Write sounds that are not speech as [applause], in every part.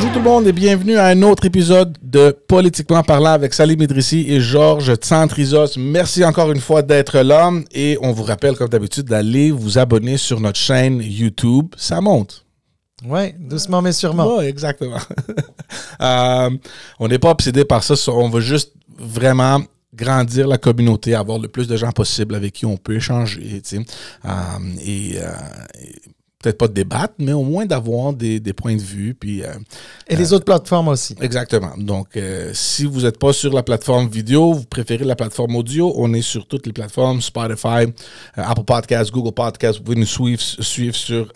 Bonjour tout le monde et bienvenue à un autre épisode de Politiquement parlant avec Salim Idrissi et Georges Tsantrizos. Merci encore une fois d'être là et on vous rappelle comme d'habitude d'aller vous abonner sur notre chaîne YouTube. Ça monte. Oui, doucement mais sûrement. Oui, exactement. [laughs] Euh, on n'est pas obsédé par ça. On veut juste vraiment grandir la communauté, avoir le plus de gens possible avec qui on peut échanger. Euh, et, euh, et peut-être pas de débattre, mais au moins d'avoir des, des, points de vue. Puis, euh, Et les euh, autres plateformes aussi. Exactement. Donc, euh, si vous n'êtes pas sur la plateforme vidéo, vous préférez la plateforme audio, on est sur toutes les plateformes, Spotify, Apple Podcasts, Google Podcasts. Vous pouvez nous suivre, suivre sur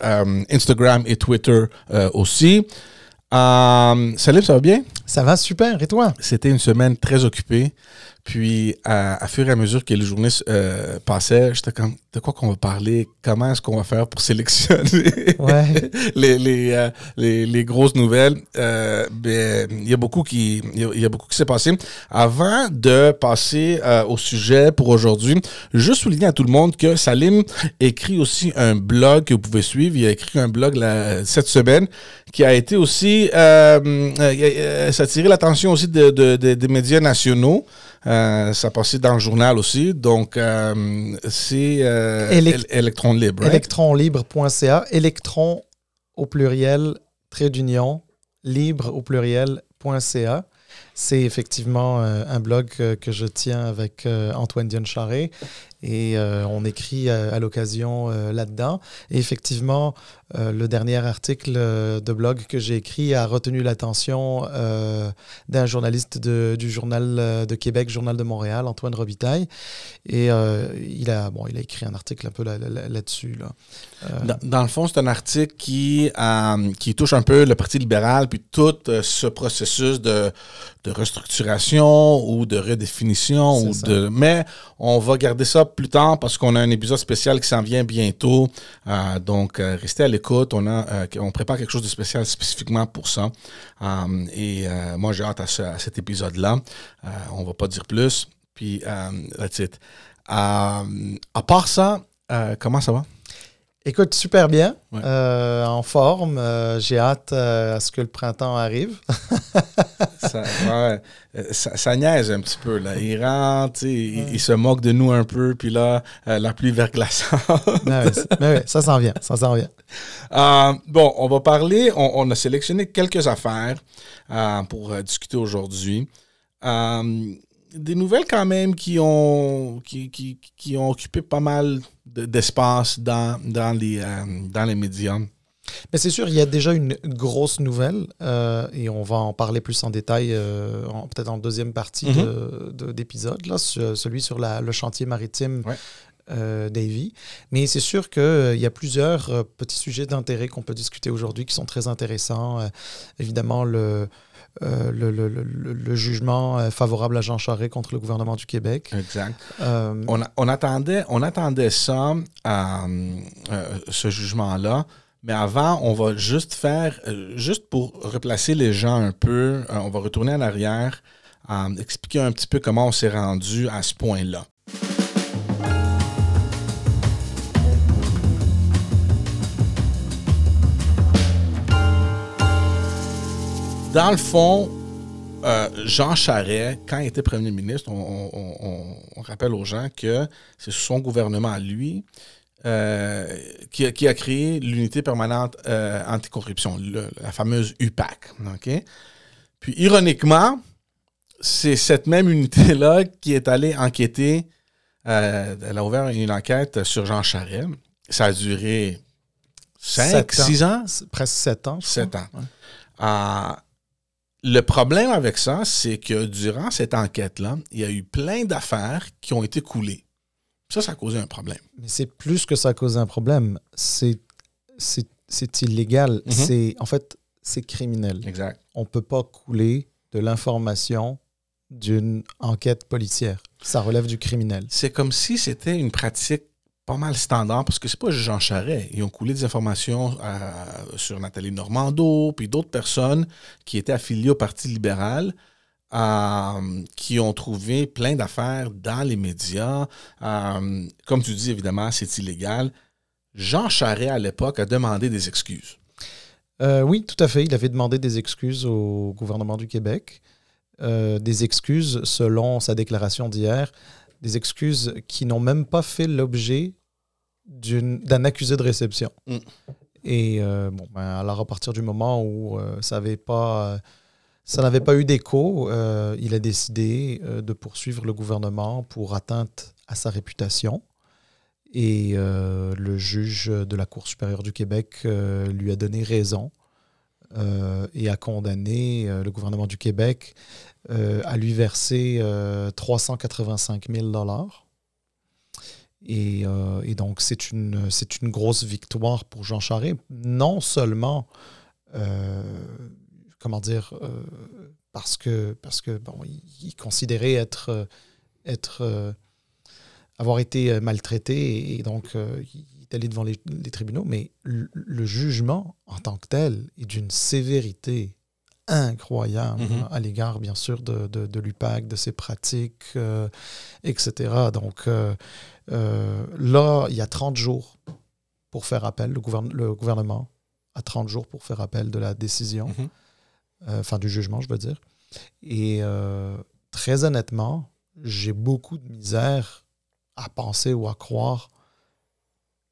Instagram et Twitter aussi. Salim, ça va bien? Ça va super. Et toi? C'était une semaine très occupée. Puis, à, à, fur et à mesure que les journées euh, passaient, j'étais comme, de quoi qu'on va parler? Comment est-ce qu'on va faire pour sélectionner ouais. [laughs] les, les, euh, les, les, grosses nouvelles? Euh, ben, il y a beaucoup qui, il y a beaucoup qui s'est passé. Avant de passer euh, au sujet pour aujourd'hui, juste souligner à tout le monde que Salim écrit aussi un blog que vous pouvez suivre. Il a écrit un blog la, cette semaine qui a été aussi, euh, ça a attiré l'attention aussi de, de, de, des médias nationaux. Euh, ça passait dans le journal aussi. Donc, euh, c'est euh, Élect Electron Libre. Right? Electronlibre.ca. Electron au pluriel, trait d'union, libre au pluriel.ca. C'est effectivement un blog que, je tiens avec Antoine Dion Charret et euh, on écrit à, l'occasion euh, là-dedans. Et effectivement, euh, le dernier article de blog que j'ai écrit a retenu l'attention d'un journaliste de, du Journal de Québec, Journal de Montréal, Antoine Robitaille. Et il, a, bon, il a écrit un article un peu là-dessus. Là, là. dans, dans, le fond, c'est un article qui, qui touche un peu le Parti libéral, puis tout ce processus de, de restructuration ou de redéfinition. Ou de, mais on va garder ça plus tard parce qu'on a un épisode spécial qui s'en vient bientôt. Euh, donc, euh, restez à l'écoute. Euh, on prépare quelque chose de spécial spécifiquement pour ça. et moi, j'ai hâte à, ce, à cet épisode-là. on va pas dire plus. Puis, that's it. à part ça, comment ça va? Écoute, super bien, ouais. euh, en forme. Euh, J'ai hâte euh, à ce que le printemps arrive. [laughs] ça, ouais, ça, ça, niaise un petit peu. Là. Il rentre, ouais. il, il, se moque de nous un peu, puis là, la pluie verglaçante. [laughs] mais ouais, ça s'en vient, ça s'en vient. Bon, on va parler, on, on, a sélectionné quelques affaires pour discuter aujourd'hui des nouvelles quand même qui ont, qui, qui, qui ont occupé pas mal d'espace dans, dans, les, euh, dans les médias. Mais c'est sûr, il y a déjà une grosse nouvelle euh, et on va en parler plus en détail, euh, peut-être en deuxième partie mm -hmm. d'épisode, de, celui sur la, le chantier maritime ouais. euh, Davy. Mais c'est sûr qu'il euh, y a plusieurs euh, petits sujets d'intérêt qu'on peut discuter aujourd'hui qui sont très intéressants. évidemment, le, euh, le, le, le, le, jugement favorable à Jean Charest contre le gouvernement du Québec. Exact. Euh, on, a, on, attendait, on attendait ça, euh, ce jugement-là. Mais avant, on va juste faire, juste pour replacer les gens un peu, on va retourner en arrière, expliquer un petit peu comment on s'est rendu à ce point-là. Dans le fond, euh, Jean Charest, quand il était premier ministre, on, on, on rappelle aux gens que c'est son gouvernement à lui euh, qui, a, qui, a, créé l'unité permanente euh, anticorruption, le, la fameuse UPAC. Okay? Puis, ironiquement, c'est cette même unité-là qui est allée enquêter. Elle a ouvert une enquête sur Jean Charest. Ça a duré 5, 6 ans. Presque 7 ans. 7 ans. Ouais. Le problème avec ça, c'est que durant cette enquête-là, il y a eu plein d'affaires qui ont été coulées. Ça, ça a causé un problème. Mais c'est plus que ça a causé un problème. C'est, c'est, c'est illégal. Mm -hmm. C'est, en fait, c'est criminel. Exact. On ne peut pas couler de l'information d'une enquête policière. Ça relève du criminel. C'est comme si c'était une pratique pas mal standard parce que c'est pas Jean Charest. Ils ont coulé des informations euh, sur Nathalie Normando, puis d'autres personnes qui étaient affiliées au Parti libéral. Euh, qui ont trouvé plein d'affaires dans les médias. Euh, comme tu dis, évidemment, c'est illégal. Jean Charest, à l'époque, a demandé des excuses. Oui, tout à fait. Il avait demandé des excuses au gouvernement du Québec. Des excuses, selon sa déclaration d'hier, des excuses qui n'ont même pas fait l'objet d'un accusé de réception. Mm. Et euh, bon, ben, alors à partir du moment où ça n'avait pas, pas eu d'écho, il a décidé de poursuivre le gouvernement pour atteinte à sa réputation. Et euh, le juge de la Cour supérieure du Québec euh, lui a donné raison euh, et a condamné le gouvernement du Québec à lui verser 385 000 dollars. Et, donc, c'est une, c'est une grosse victoire pour Jean Charest, non seulement, comment dire, parce que, parce que bon, il, considérait être, être avoir été euh, maltraité et, donc euh, il est allé devant les, tribunaux, mais le, jugement en tant que tel est d'une sévérité incroyable mm-hmm. à l'égard, bien sûr, de, de, l'UPAC, de ses pratiques, euh, etc. Donc là, il y a 30 jours pour faire appel, le, le, gouvernement a 30 jours pour faire appel de la décision, mm-hmm. enfin du jugement, je veux dire. Et très honnêtement, j'ai beaucoup de misère à penser ou à croire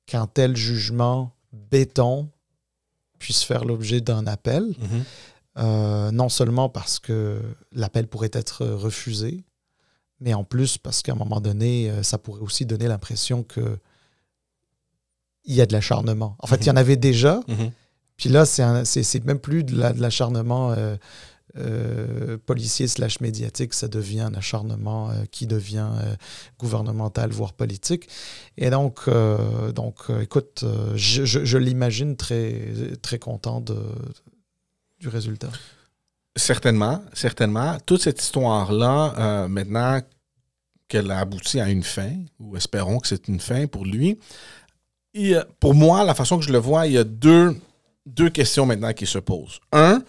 qu'un tel jugement béton puisse faire l'objet d'un appel, mhm. Euh, non seulement parce que l'appel pourrait être refusé, mais en plus parce qu'à un moment donné, euh, ça pourrait aussi donner l'impression que il y a de l'acharnement. En fait, il y en mhm. avait déjà, mhm. puis là, c'est même plus de l'acharnement euh, euh, policier slash médiatique, ça devient un acharnement euh, qui devient gouvernemental, voire politique. Et donc, donc écoute, je, l'imagine très, très content de, résultat? Certainement, certainement. Toute cette histoire-là, maintenant qu'elle a abouti à une fin, ou espérons que c'est une fin pour lui, pour moi, la façon que je le vois, il y a deux, deux questions maintenant qui se posent. Un,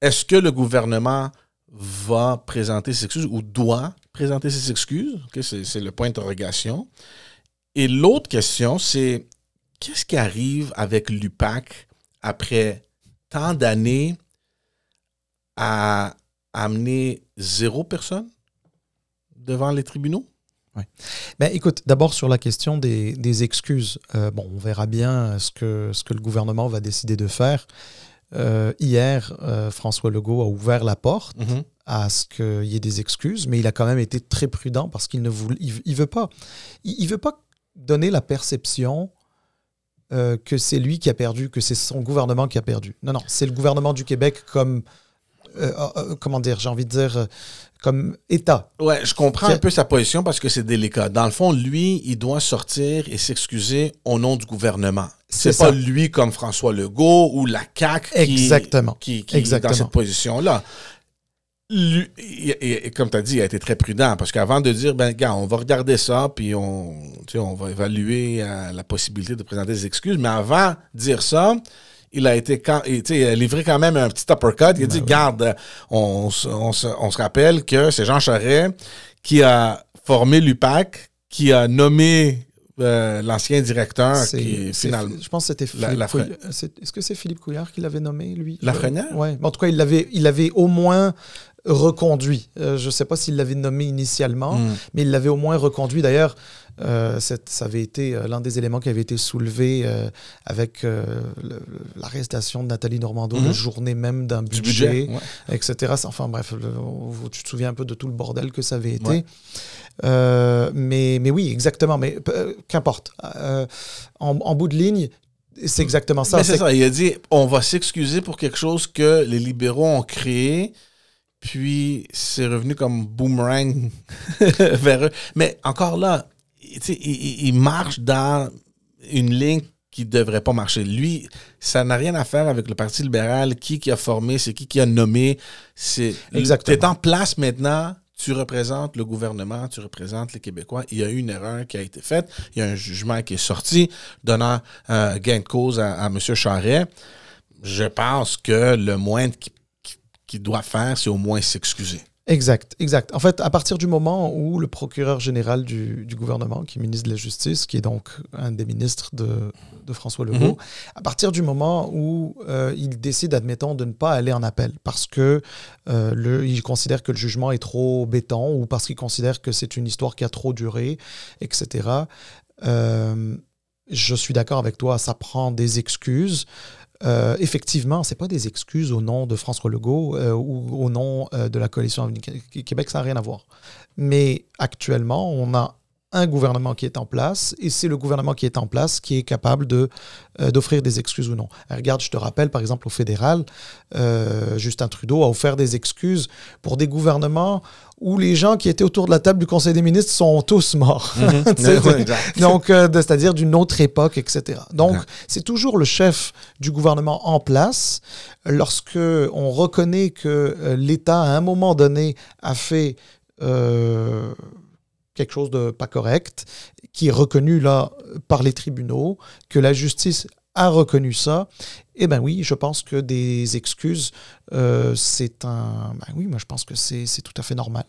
est-ce que le gouvernement va présenter ses excuses ou doit présenter ses excuses? c'est le point d'interrogation. Et l'autre question, c'est qu'est-ce qui arrive avec l'UPAC après tant d'années à amener zéro personne devant les tribunaux? Oui. Ben, écoute, d'abord sur la question des, excuses. Euh, bon, on verra bien ce que, ce que le gouvernement va décider de faire. Euh, hier, euh, François Legault a ouvert la porte mhm. à ce qu'il y ait des excuses, mais il a quand même été très prudent parce qu'il ne voulait, il, veut pas, il, veut pas donner la perception euh, que c'est lui qui a perdu, que c'est son gouvernement qui a perdu. Non, non, c'est le gouvernement du Québec comme, comment dire, j'ai envie de dire, comme État. Ouais, je comprends un peu sa position parce que c'est délicat. Dans le fond, lui, il doit sortir et s'excuser au nom du gouvernement. C'est pas lui comme François Legault ou la CAQ qui, Exactement. qui, est dans cette position-là. Et, comme tu as dit, il a été très prudent parce qu'avant de dire, ben, gars, on va regarder ça, puis on, on va évaluer euh, la possibilité de présenter des excuses, mais avant de dire ça, il a été quand, il a livré quand même un petit uppercut. Il a dit, ben garde, on, on, se rappelle que c'est Jean Charest qui a formé l'UPAC, qui a nommé euh, l'ancien directeur qui finalement. Je pense que c'était Philippe Est-ce que c'est Philippe Couillard qui l'avait nommé, lui? Lafrenière Oui. En tout cas, il l'avait, il avait au moins reconduit. Euh, je ne sais pas s'il l'avait nommé initialement, hmm. mais il l'avait au moins reconduit. D'ailleurs, euh, ça avait été euh, l'un des éléments qui avait été soulevé euh, avec l'arrestation de Nathalie Normando, la mhm. journée même d'un budget, etc. Enfin bref, tu te souviens un peu de tout le bordel que ça avait été. mais, mais oui, exactement. Mais qu'importe. En, bout de ligne, c'est exactement ça. c'est ça. Il a dit on va s'excuser pour quelque chose que les libéraux ont créé. Puis c'est revenu comme boomerang [laughs] vers eux. Mais encore là, il, marche dans une ligne qui ne devrait pas marcher. Lui, ça n'a rien à faire avec le Parti libéral, qui, qui a formé, c'est qui qui a nommé. C'est, tu es en place maintenant, tu représentes le gouvernement, tu représentes les Québécois. Il y a eu une erreur qui a été faite, il y a un jugement qui est sorti donnant euh, gain de cause à, M. Charret. Je pense que le moins qu'il doit faire, c'est au moins s'excuser. Exact, exact. En fait, à partir du moment où le procureur général du, gouvernement, qui est ministre de la Justice, qui est donc un des ministres de, François Legault, mhm. à partir du moment où euh, il décide, admettons, de ne pas aller en appel parce que euh, le, il considère que le jugement est trop béton ou parce qu'il considère que c'est une histoire qui a trop duré, etc. Euh, je suis d'accord avec toi, ça prend des excuses. Euh, effectivement, ce n'est pas des excuses au nom de François Legault euh, ou au nom euh, de la coalition Québec, ça n'a rien à voir. Mais actuellement, on a un gouvernement qui est en place et c'est le gouvernement qui est en place qui est capable de, euh, d'offrir des excuses ou non. regarde, je te rappelle, par exemple, au fédéral, euh, Justin Trudeau a offert des excuses pour des gouvernements où les gens qui étaient autour de la table du Conseil des ministres sont tous morts. Mhm. [laughs] Donc, euh, c'est-à-dire d'une autre époque, etc. Donc, c'est toujours le chef du gouvernement en place lorsque on reconnaît que l'État, à un moment donné, a fait quelque chose de pas correct, qui est reconnu là par les tribunaux, que la justice a reconnu ça, eh bien oui, je pense que des excuses, euh, c'est un... Ben oui, moi je pense que c'est tout à fait normal.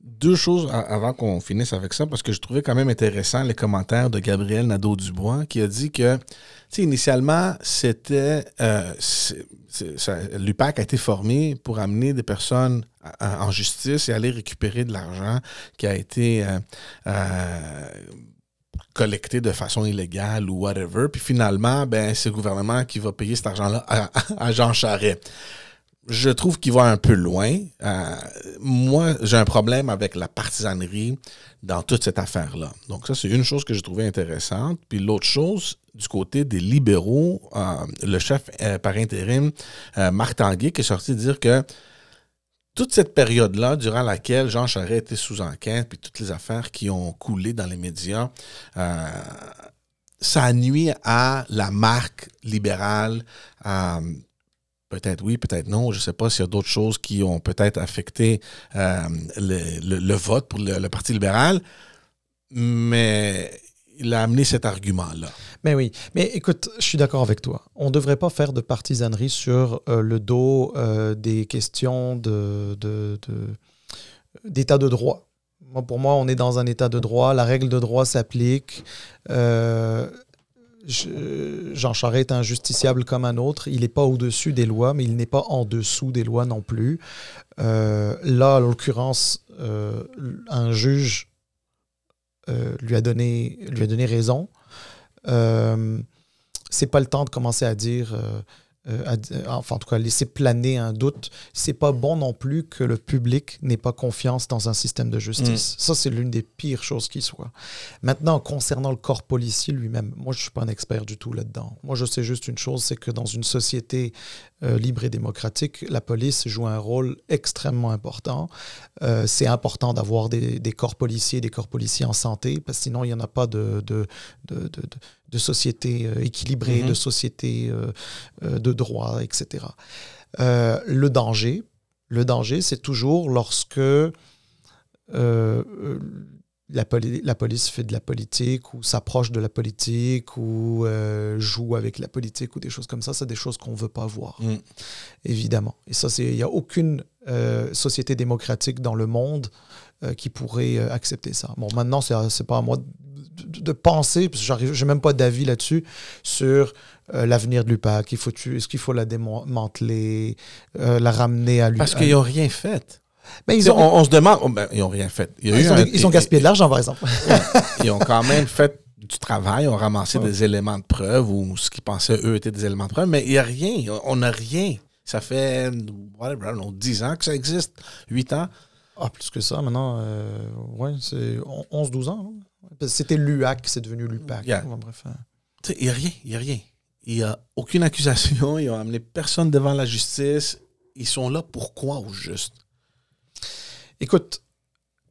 Deux choses avant qu'on finisse avec ça, parce que je trouvais quand même intéressant les commentaires de Gabriel Nadeau-Dubois qui a dit que, initialement, c'était. Euh, L'UPAC a été formé pour amener des personnes en justice et aller récupérer de l'argent qui a été euh, euh, collecté de façon illégale ou whatever. Puis finalement, ben, c'est le gouvernement qui va payer cet argent-là à, Jean Charest. Je trouve qu'il va un peu loin. Euh, moi, j'ai un problème avec la partisanerie dans toute cette affaire-là. Donc ça, c'est une chose que j'ai trouvée intéressante. Puis l'autre chose, du côté des libéraux, le chef par intérim, Marc Tanguay, qui est sorti dire que toute cette période-là, durant laquelle Jean Charest était sous enquête, puis toutes les affaires qui ont coulé dans les médias, euh, ça nuit à la marque libérale. Peut-être oui, peut-être non. Je ne sais pas s'il y a d'autres choses qui ont peut-être affecté euh, le, vote pour le, Parti libéral. Mais il a amené cet argument-là. Mais oui, mais écoute, je suis d'accord avec toi. On ne devrait pas faire de partisanerie sur euh, le dos euh, des questions de, d'état de, droit. Moi, pour moi, on est dans un état de droit, la règle de droit s'applique. Euh, Jean Charest est un justiciable comme un autre. Il n'est pas au-dessus des lois, mais il n'est pas en dessous des lois non plus. là, en l'occurrence, un juge euh, lui, a donné, lui a donné raison. Euh, c'est pas le temps de commencer à dire euh, euh, enfin en tout cas laisser planer un doute. C'est pas bon non plus que le public n'ait pas confiance dans un système de justice. Mm. Ça, c'est l'une des pires choses qui soit. Maintenant, concernant le corps policier lui-même, moi, je suis pas un expert du tout là-dedans. Moi, je sais juste une chose, c'est que dans une société euh, libre et démocratique, la police joue un rôle extrêmement important. c'est important d'avoir des, corps policiers, des corps policiers en santé, parce que sinon, il n'y en a pas de, de, de, de société équilibrée, de mm-hmm. société de droit, etc. Euh, le danger, le danger, c'est toujours lorsque euh, la, la, police fait de la politique ou s'approche de la politique ou euh, joue avec la politique ou des choses comme ça. C'est des choses qu'on ne veut pas voir, mm. évidemment. Et ça, il n'y a aucune société démocratique dans le monde qui pourrait accepter ça. Bon, maintenant, ce n'est pas à moi de, penser, parce que je n'ai même pas d'avis là-dessus, sur euh, l'avenir de l'UPAC. Est-ce qu'il faut la démanteler, euh, la ramener à l'UPAC? Parce qu'ils n'ont rien fait. Mais ils ont... on, se demande, oh, ben, ils n'ont rien fait. ils, ont, gaspillé de l'argent, par exemple. [laughs] ils ont quand même fait du travail, ont ramassé des éléments de preuve ou ce qu'ils pensaient, eux, étaient des éléments de preuve, mais il n'y a rien. On n'a rien. Ça fait, whatever, 10 ans que ça existe, 8 ans. Ah, plus que ça, maintenant, euh, ouais, c'est 11-12 ans. C'était l'UAC, c'est devenu l'UPAC. bref. Hein. Il n'y a rien, il n'y a rien. Il n'y a aucune accusation, ils n'ont amené personne devant la justice. Ils sont là pourquoi au juste? Écoute,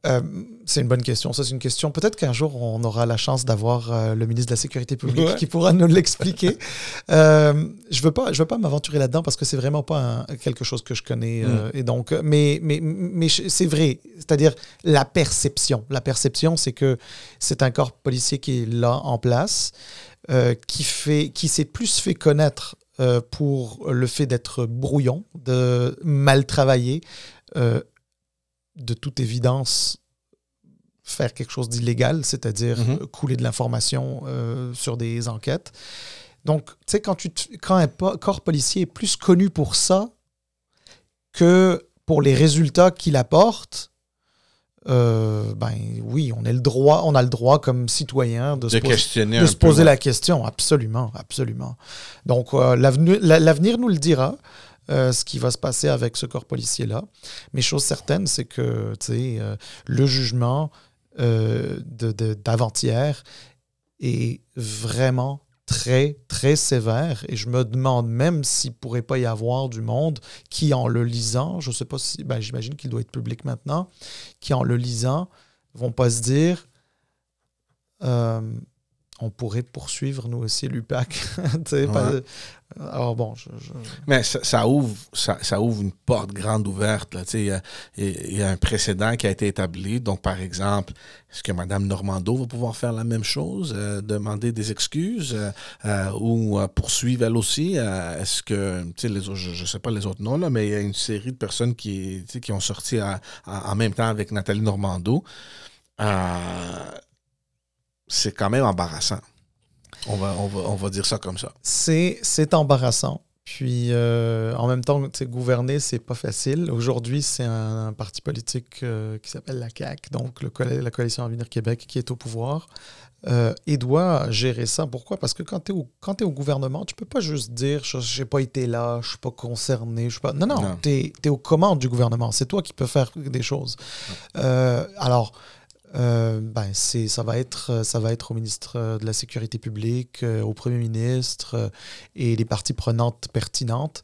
euh, c'est une bonne question. Ça, c'est une question. Peut-être qu'un jour, on aura la chance d'avoir euh, le ministre de la Sécurité publique qui pourra nous [laughs] l'expliquer. euh, je ne veux pas, je veux pas m'aventurer là-dedans parce que c'est vraiment pas quelque chose que je connais. Mm. et donc, mais, mais, mais c'est vrai. C'est-à-dire la perception. La perception, c'est que c'est un corps policier qui est là en place, qui, fait, qui s'est plus fait connaître pour le fait d'être brouillon, de mal travailler, de toute évidence faire quelque chose d'illégal, c'est-à-dire Mhm. couler de l'information euh, sur des enquêtes. Donc, tu sais, quand, tu te- quand un po- corps policier est plus connu pour ça que pour les résultats qu'il apporte, euh, ben oui, on, est le droit, on a le droit comme citoyen de, se poser, de se la question. Absolument, absolument. Donc, euh, l'avenir la- l'avenir nous le dira. Euh, ce qui va se passer avec ce corps policier-là. Mais chose certaine, c'est que euh, le jugement euh, d'avant-hier est vraiment très, très sévère. Et je me demande même s'il ne pourrait pas y avoir du monde qui, en le lisant, je ne sais pas si, ben, j'imagine qu'il doit être public maintenant, qui, en le lisant, vont pas se dire, on pourrait poursuivre nous aussi l'UPAC. [laughs] Tu sais, pas- Alors bon, je- je, Mais ça, ça ouvre, ça, ça ouvre une porte grande ouverte. Il y, y a un précédent qui a été établi. Donc, par exemple, est-ce que Mme Normando va pouvoir faire la même chose, euh, demander des excuses euh, euh, ou euh, poursuivre elle aussi? Est-ce que, les autres, je ne sais pas les autres noms, là, mais il y a une série de personnes qui, qui ont sorti à- à- en même temps avec Nathalie Normando. Euh, c'est quand même embarrassant. On va, on, va, on va dire ça comme ça. c'est embarrassant. Puis euh, en même temps, gouverner, c'est pas facile. Aujourd'hui, c'est un, un parti politique euh, qui s'appelle la CAQ, donc le, la Coalition Avenir Québec, qui est au pouvoir euh, et doit gérer ça. Pourquoi? Parce que quand tu es, t'es au gouvernement, tu peux pas juste dire je n'ai pas été là, je suis pas concerné. Pas... Non, non, Non. tu es, aux commandes du gouvernement. C'est toi qui peux faire des choses. Euh, alors, euh, ben, c'est, ça, va être, ça va être au ministre euh, de la Sécurité publique, euh, au premier ministre euh, et les parties prenantes pertinentes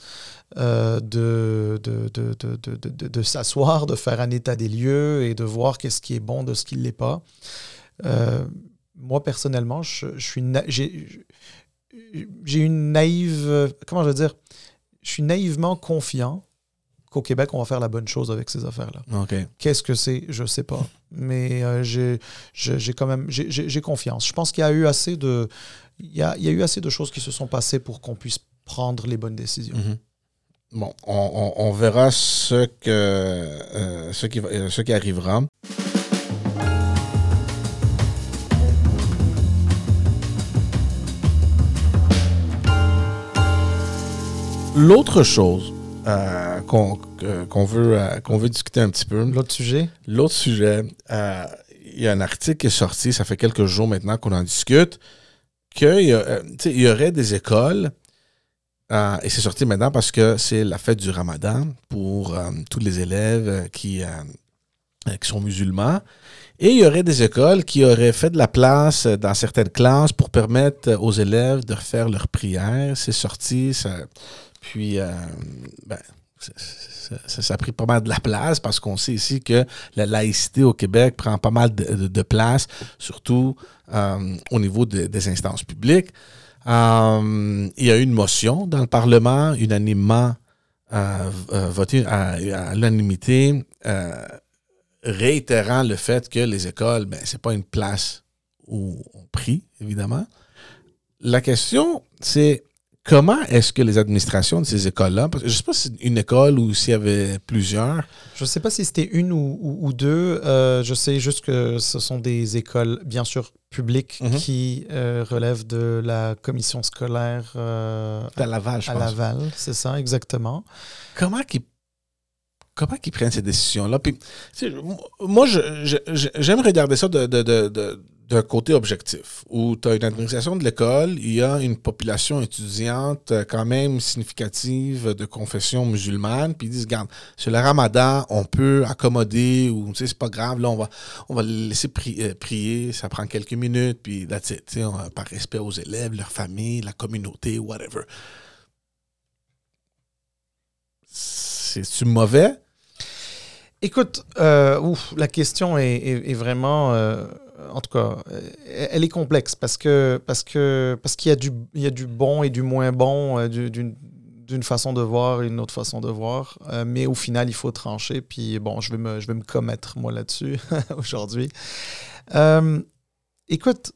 euh, de, de, de, de, s'asseoir, de faire un état des lieux et de voir qu'est-ce qui est bon de ce qui ne l'est pas. Euh, moi, personnellement, je, suis j'ai, une naïve. euh, Comment je veux dire Je suis naïvement confiant qu'au Québec, on va faire la bonne chose avec ces affaires-là. Qu'est-ce que c'est? Je sais pas. Mais euh, j'ai quand même j'ai- confiance. Je pense qu'il y a eu assez de il y a, il y a eu assez de choses qui se sont passées pour qu'on puisse prendre les bonnes décisions. Mhm. Bon, on, on- on verra ce, que, euh, ce, qui, va- euh, ce qui arrivera. L'autre chose euh, qu'on que- qu'on veut, euh, qu'on veut discuter un petit peu, L'autre sujet? L'autre sujet, euh, il y a un article qui est sorti, ça fait quelques jours maintenant qu'on en discute, qu'il y, euh, y aurait des écoles, euh, et c'est sorti maintenant parce que c'est la fête du ramadan pour euh, tous les élèves euh, qui, euh, euh, qui sont musulmans. Et il y aurait des écoles qui auraient fait de la place euh, dans certaines classes pour permettre euh, aux élèves de refaire leurs prières. C'est sorti, ça, puis euh, ben, ça, a pris pas mal de la place parce qu'on sait ici que la laïcité au Québec prend pas mal de, place, surtout euh, au niveau de- des instances publiques. Euh, il y a eu une motion dans le Parlement, unanimement votée à, l'unanimité, réitérant le fait que les écoles, ben, c'est pas une place où on prie, évidemment. La question, c'est comment est-ce que les administrations de ces écoles-là, parce que je ne sais pas si c'est une école ou s'il y avait plusieurs, Je ne sais pas si c'était une ou, ou- ou deux. Euh, je sais juste que ce sont des écoles, bien sûr, publiques Mhm. qui euh, relèvent de la commission scolaire euh, à Laval, je à pense. Laval. C'est ça, exactement. comment qu'ils comment qu'ils prennent ces décisions-là? Puis, moi, j'aime regarder ça de- de- de- d'un côté objectif, où tu as une administration de l'école, il y a une population étudiante euh, quand même significative de confession musulmane, puis ils disent, regarde, c'est le ramadan, on peut accommoder, ou tu sais, c'est pas grave, là, on va, on va laisser euh, prier, ça prend quelques minutes, puis that's tu sais, par respect aux élèves, leur famille, la communauté, whatever. C'est-tu mauvais? Écoute, euh, ouf, la question est, est- est vraiment, euh, en tout cas, euh, elle est complexe parce que parce que parce qu'il y a du il y a du bon et du moins bon euh, du- d'une d'une façon de voir et une autre façon de voir, Euh, mais au final il faut trancher. Puis bon, je vais me je vais me commettre moi là-dessus [laughs] aujourd'hui. Écoute,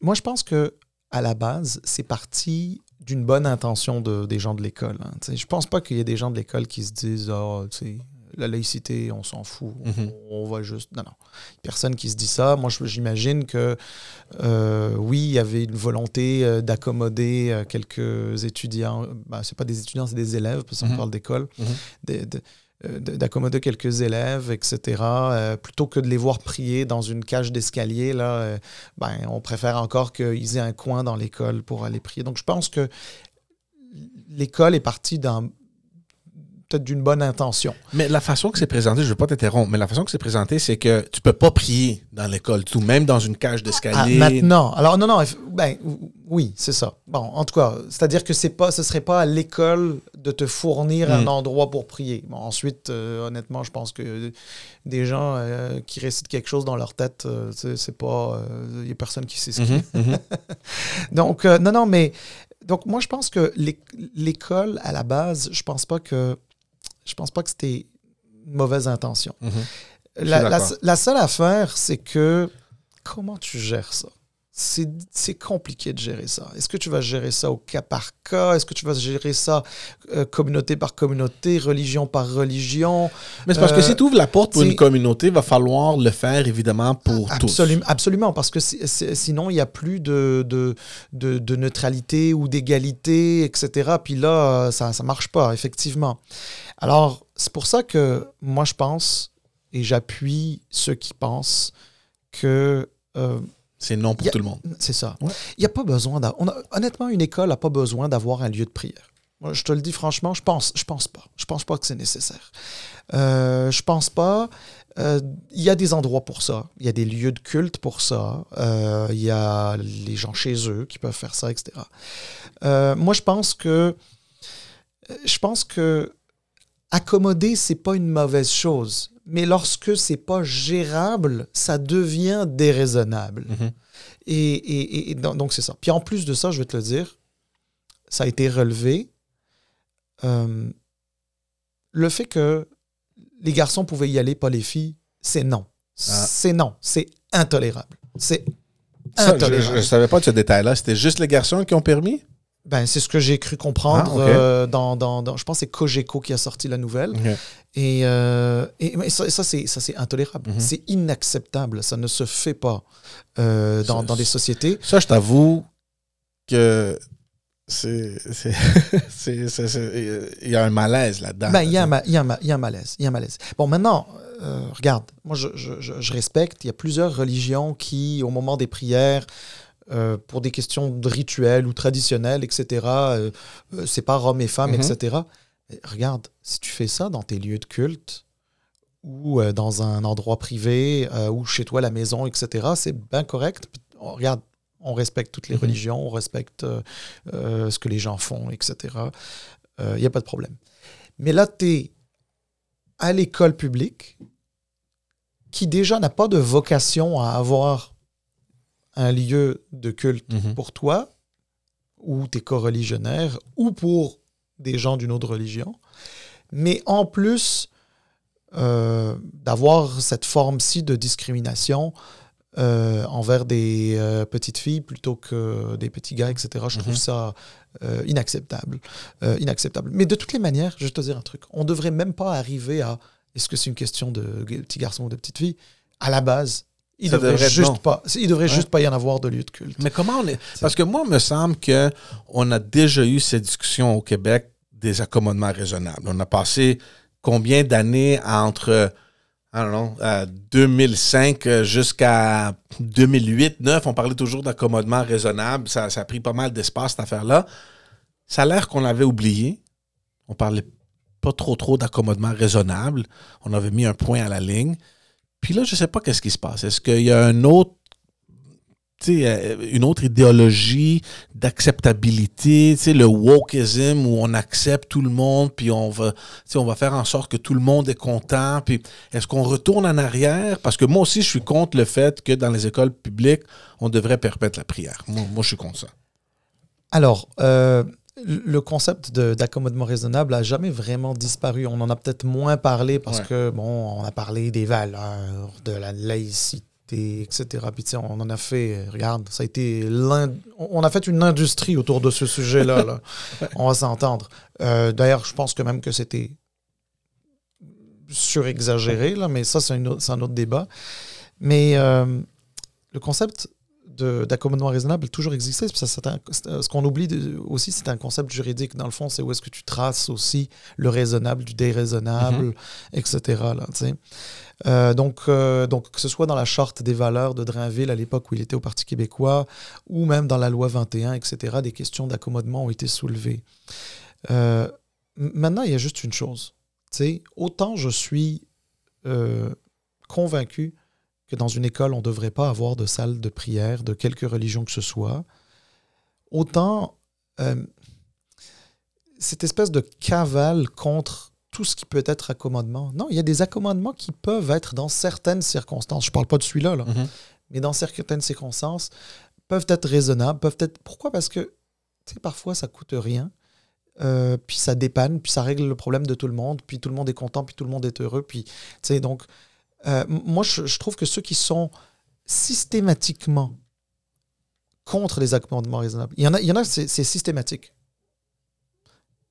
moi je pense que à la base c'est parti d'une bonne intention de, des gens de l'école. Hein. Je pense pas qu'il y ait des gens de l'école qui se disent oh, la laïcité, on s'en fout. Mhm. On, va juste. Non, non. Personne qui se dit ça. Moi, j'imagine que euh, oui, il y avait une volonté euh, d'accommoder euh, quelques étudiants. Ben, c'est pas des étudiants, c'est des élèves, parce qu'on Mhm. parle d'école. Mhm. D'accommoder quelques élèves, etc. Euh, plutôt que de les voir prier dans une cage d'escalier, là, euh, ben, on préfère encore qu'ils aient un coin dans l'école pour aller prier. Donc, je pense que l'école est partie d'un peut-être d'une bonne intention. Mais la façon que c'est présenté, je ne veux pas t'interrompre, mais la façon que c'est présenté, c'est que tu peux pas prier dans l'école, tout, même dans une cage Ah, d'escalier. maintenant, alors non, non, ben oui, c'est ça. Bon, en tout cas, c'est-à-dire que c'est pas, ce serait pas à l'école de te fournir Mm. un endroit pour prier. Bon, ensuite, euh, honnêtement, je pense que des gens euh, qui récitent quelque chose dans leur tête, euh, c'est pas, il y a personne qui sait ce qu'il mhm. [laughs] Donc, euh, non, non, mais donc moi, je pense que l'é- l'école, à la base, je pense pas que je pense pas que c'était une mauvaise intention. Mhm. la seule affaire, c'est que comment tu gères ça? C'est compliqué de gérer ça. Est-ce que tu vas gérer ça au cas par cas? Est-ce que tu vas gérer ça euh, communauté par communauté, religion par religion? Mais c'est parce que Euh, si tu ouvres la porte pour une communauté, il va falloir le faire évidemment pour Absolument, tous. absolument, parce que si- si- sinon, il n'y a plus de, de, de, de neutralité ou d'égalité, etc. Puis là, euh, ça ne marche pas, effectivement. Alors, c'est pour ça que moi, je pense, et j'appuie ceux qui pensent, que euh, C'est non pour a- tout le monde. c'est ça. Ouais. Il n'y a pas besoin d'a- on a- Honnêtement, une école n'a pas besoin d'avoir un lieu de prière. Moi, je te le dis franchement, je pense, je pense pas. Je pense pas que c'est nécessaire. Euh, je pense pas. Euh, Il y a des endroits pour ça. Il y a des lieux de culte pour ça. Euh, Il y a les gens chez eux qui peuvent faire ça, etc. Euh, moi, je pense que je pense que accommoder, c'est pas une mauvaise chose. Mais lorsque c'est pas gérable, ça devient déraisonnable. Mhm. Et, et- et donc, c'est ça. Puis en plus de ça, je vais te le dire, ça a été relevé. euh, le fait que les garçons pouvaient y aller, pas les filles, c'est non. Ah. C'est non. C'est intolérable. C'est Ça, je intolérable. ne savais pas de ce détail-là. C'était juste les garçons qui ont permis? Ben, c'est ce que j'ai cru comprendre Ah, euh, dans, dans, dans- Je pense que c'est Cogeco qui a sorti la nouvelle. Et, euh, et, mais ça, ça, c'est, ça, c'est intolérable. Mhm. C'est inacceptable. Ça ne se fait pas euh, dans, Ça- dans des sociétés. Ça, je t'avoue que c'est. [laughs] Il y a un malaise là-dedans. Ben, il y, y y a un malaise. Il y a un malaise. Bon, maintenant, regarde, moi, je, je- je- je respecte. Il y a plusieurs religions qui, au moment des prières, euh, pour des questions de rituels ou traditionnels, etc., euh, euh, séparent hommes et femmes, Mhm. etc. Mais regarde, si tu fais ça dans tes lieux de culte ou euh, dans un endroit privé ou chez toi à la maison, etc., c'est bien correct. On- regarde, on respecte toutes les Mhm. religions, on respecte ce que les gens font, etc. Il n'y a pas de problème. Mais là, tu es à l'école publique qui déjà n'a pas de vocation à avoir un lieu de culte Mhm. pour toi ou tes co-religionnaires ou pour des gens d'une autre religion. Mais en plus euh, d'avoir cette forme-ci de discrimination euh, envers des euh, petites filles plutôt que des petits gars, etc., je trouve Mhm. ça inacceptable. Inacceptable. Mais de toutes les manières, je vais te dire un truc, on devrait même pas arriver à est-ce que c'est une question de petits garçons ou de petites filles? À la base, il Ça devrait juste non. pas, il devrait Ouais. juste pas y en avoir de lieu de culte. Mais comment on est. Parce que moi, il me semble que on a déjà eu cette discussion au Québec des accommodements raisonnables. On a passé combien d'années entre I don't know, euh, 2005 euh, jusqu'à 2008-2009, on parlait toujours d'accommodement raisonnable. Ça, ça a pris pas mal d'espace, cette affaire-là. Ça a l'air qu'on l'avait oublié. On parlait pas trop trop d'accommodement raisonnable. On avait mis un point à la ligne. Puis là, je sais pas qu'est-ce qui se passe. Est-ce qu'il y a autre euh, une autre idéologie d'acceptabilité, le wokeism où on accepte tout le monde, puis on va, on va faire en sorte que tout le monde est content. Puis est-ce qu'on retourne en arrière? Parce que moi aussi, je suis contre le fait que dans les écoles publiques, on devrait permettre la prière. Moi, moi je suis contre ça. Alors, euh, le concept de- d'accommodement raisonnable n'a jamais vraiment disparu. On en a peut-être moins parlé parce Ouais. que, bon, on a parlé des valeurs, de la laïcité, etc. Puis, on en a fait, regarde, ça a été On a fait une industrie autour de ce sujet-là. là. [laughs] On va s'entendre. Euh, D'ailleurs, je pense que même que c'était. surexagéré, là, mais ça, c'est un, autre- c'est un autre débat. Mais euh, le concept d'accommodement raisonnable toujours existé. Ça, un- c'est un- ce qu'on oublie de- aussi, c'est un concept juridique. Dans le fond, c'est où est-ce que tu traces aussi le raisonnable du déraisonnable, etc. Là, tu sais. Euh, donc, euh, donc, que ce soit dans la charte des valeurs de Drainville à l'époque où il était au Parti québécois, ou même dans la loi 21, etc., des questions d'accommodement ont été soulevées. Euh, maintenant, il y a juste une chose. Tu sais, autant je suis euh, convaincu que dans une école, on ne devrait pas avoir de salle de prière de quelque religion que ce soit, autant euh, cette espèce de cavale contre tout ce qui peut être accommodement. Non, il y a des accommodements qui peuvent être dans certaines circonstances. Je ne parle pas de celui-là, là, Mhm. mais dans certaines circonstances, peuvent être raisonnables, peuvent être... Pourquoi? Parce que, tu sais, parfois, ça coûte rien, euh, puis ça dépanne, puis ça règle le problème de tout le monde, puis tout le monde est content, puis tout le monde est heureux, puis, tu sais, donc, euh, moi, je, je trouve que ceux qui sont systématiquement contre les accommodements raisonnables, il y en a, il y en a c'est systématique.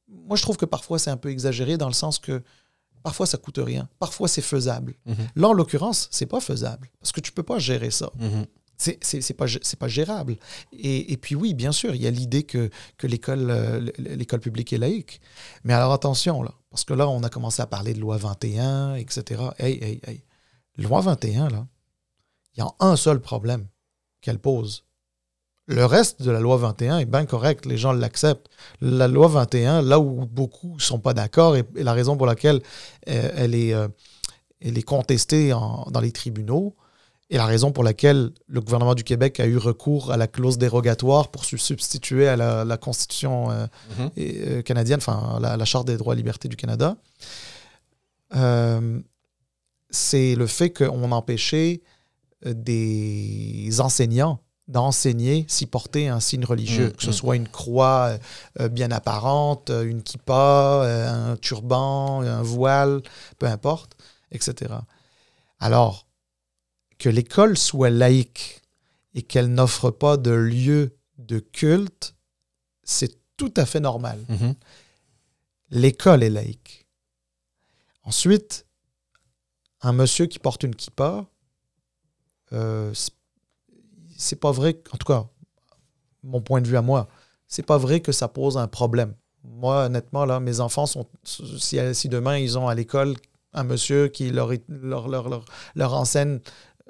Moi, je trouve que parfois, c'est un peu exagéré dans le sens que parfois, ça coûte rien, parfois, c'est faisable. Mhm. Là, en l'occurrence, c'est pas faisable, parce que tu peux pas gérer ça Mhm. c'est c'est pas c'est pas gérable et, et puis oui bien sûr il y a l'idée que, que l'école euh, l'école publique est laïque mais alors attention là parce que là on a commencé à parler de loi 21 etc hey hey hey loi 21 là il y a un seul problème qu'elle pose. Le reste de la loi 21 est bien correct les gens l'acceptent. La loi 21 là où beaucoup sont pas d'accord et, et la raison pour laquelle euh, elle est euh, elle est contestée en- dans les tribunaux et la raison pour laquelle le gouvernement du Québec a eu recours à la clause dérogatoire pour se substituer à la, la Constitution euh, Mhm. euh, canadienne, enfin la, la Charte des droits et libertés du Canada, euh, c'est le fait qu'on empêchait euh, des enseignants d'enseigner s'y porter un signe religieux, Mm, que ce mm. soit une croix euh, bien apparente, euh, une kippa, euh, un turban, un voile, peu importe, etc. Alors, que l'école soit laïque et qu'elle n'offre pas de lieu de culte, c'est tout à fait normal. Mhm. L'école est laïque. Ensuite, un monsieur qui porte une kippa, euh, c'est- pas vrai, en tout cas, mon point de vue à moi, c'est pas vrai que ça pose un problème. Moi, honnêtement, là, mes enfants sont. Si, si demain ils ont à l'école un monsieur qui leur, leur, leur, leur, leur enseigne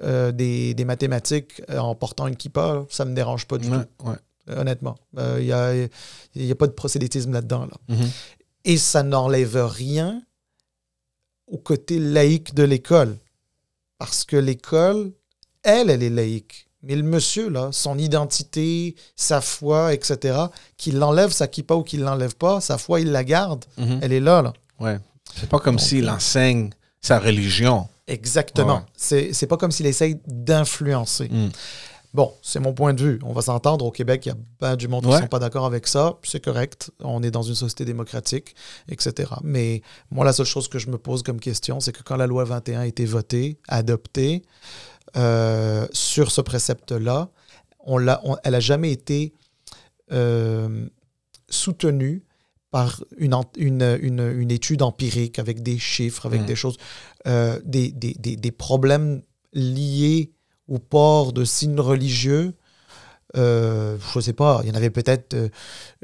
euh, des, des mathématiques euh, en portant une kippa, là, ça me dérange pas du Ouais, tout, ouais. honnêtement. Il n'y a, y a pas de procédétisme là-dedans. Là. Mhm. Et ça n'enlève rien au côté laïque de l'école. Parce que l'école, elle, elle est laïque. Mais le monsieur, là, son identité, sa foi, etc., qu'il l'enlève sa kippa ou qu'il l'enlève pas, sa foi, il la garde. Mhm. Elle est là, là. Ouais. C'est pas comme s'il euh, enseigne sa religion. Exactement. Ouais. C'est c'est pas comme s'il essaye d'influencer. Mm. Bon, c'est mon point de vue. On va s'entendre. Au Québec, il y a ben du monde qui ne Ouais. sont pas d'accord avec ça. C'est correct. On est dans une société démocratique, etc. Mais moi, la seule chose que je me pose comme question, c'est que quand la loi 21 a été votée, adoptée, euh, sur ce précepte-là, on l'a- on- elle n'a jamais été euh, soutenue par une, en- une, une- une étude empirique avec des chiffres, avec Mm. des choses, euh, des, des- des- des problèmes liés au port de signes religieux. Euh, je ne sais pas, il y en avait peut-être euh,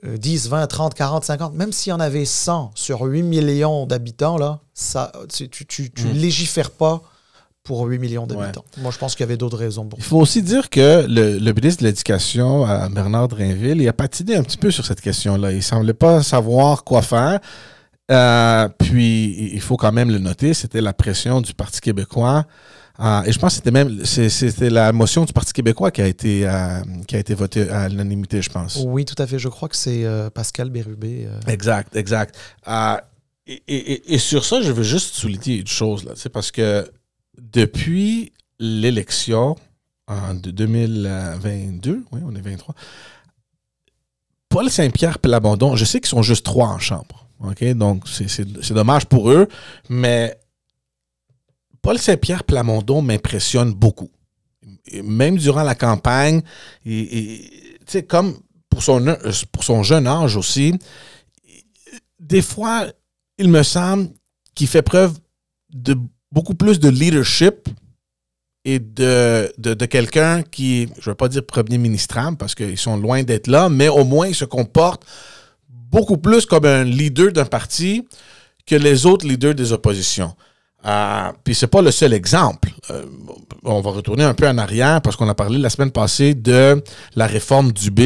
euh, 10, 20, 30, 40, 50. Même s'il y en avait 100 sur 8 millions d'habitants, là, ça, tu tu, tu, tu Mm. légifères pas pour 8 millions d'habitants. Moi, je pense qu'il y avait d'autres raisons pour Il faut aussi dire que le, le ministre de l'Éducation, Bernard Drainville, il a patiné un petit peu sur cette question-là. Il semblait pas savoir quoi faire. Euh, puis, il faut quand même le noter, c'était la pression du Parti québécois. Euh, et je pense que c'était même c'était la motion du Parti québécois qui a été, euh, qui a été votée à l'unanimité, je pense. Oui, tout à fait. Je crois que c'est euh, Pascal Bérubé. euh, Exact, exact. Euh, et, et- et sur ça, je veux juste souligner une chose, là, c'est parce que depuis l'élection en de 2022, oui, on est 23, Paul Saint-Pierre et l'abandon, je sais qu'ils sont juste trois en chambre. OK? Donc, c'est dommage pour eux, mais Paul Saint-Pierre Plamondon m'impressionne beaucoup. Même durant la campagne, et, comme pour son, jeune âge aussi, des fois, il me semble qu'il fait preuve de beaucoup plus de leadership et de, de, de quelqu'un qui, je ne veux pas dire premier ministrable parce qu'ils sont loin d'être là, mais au moins il se comporte beaucoup plus comme un leader d'un parti que les autres leaders des oppositions. Euh, puis c'est pas le seul exemple. Euh, on va retourner un peu en arrière parce qu'on a parlé la semaine passée de la réforme du B.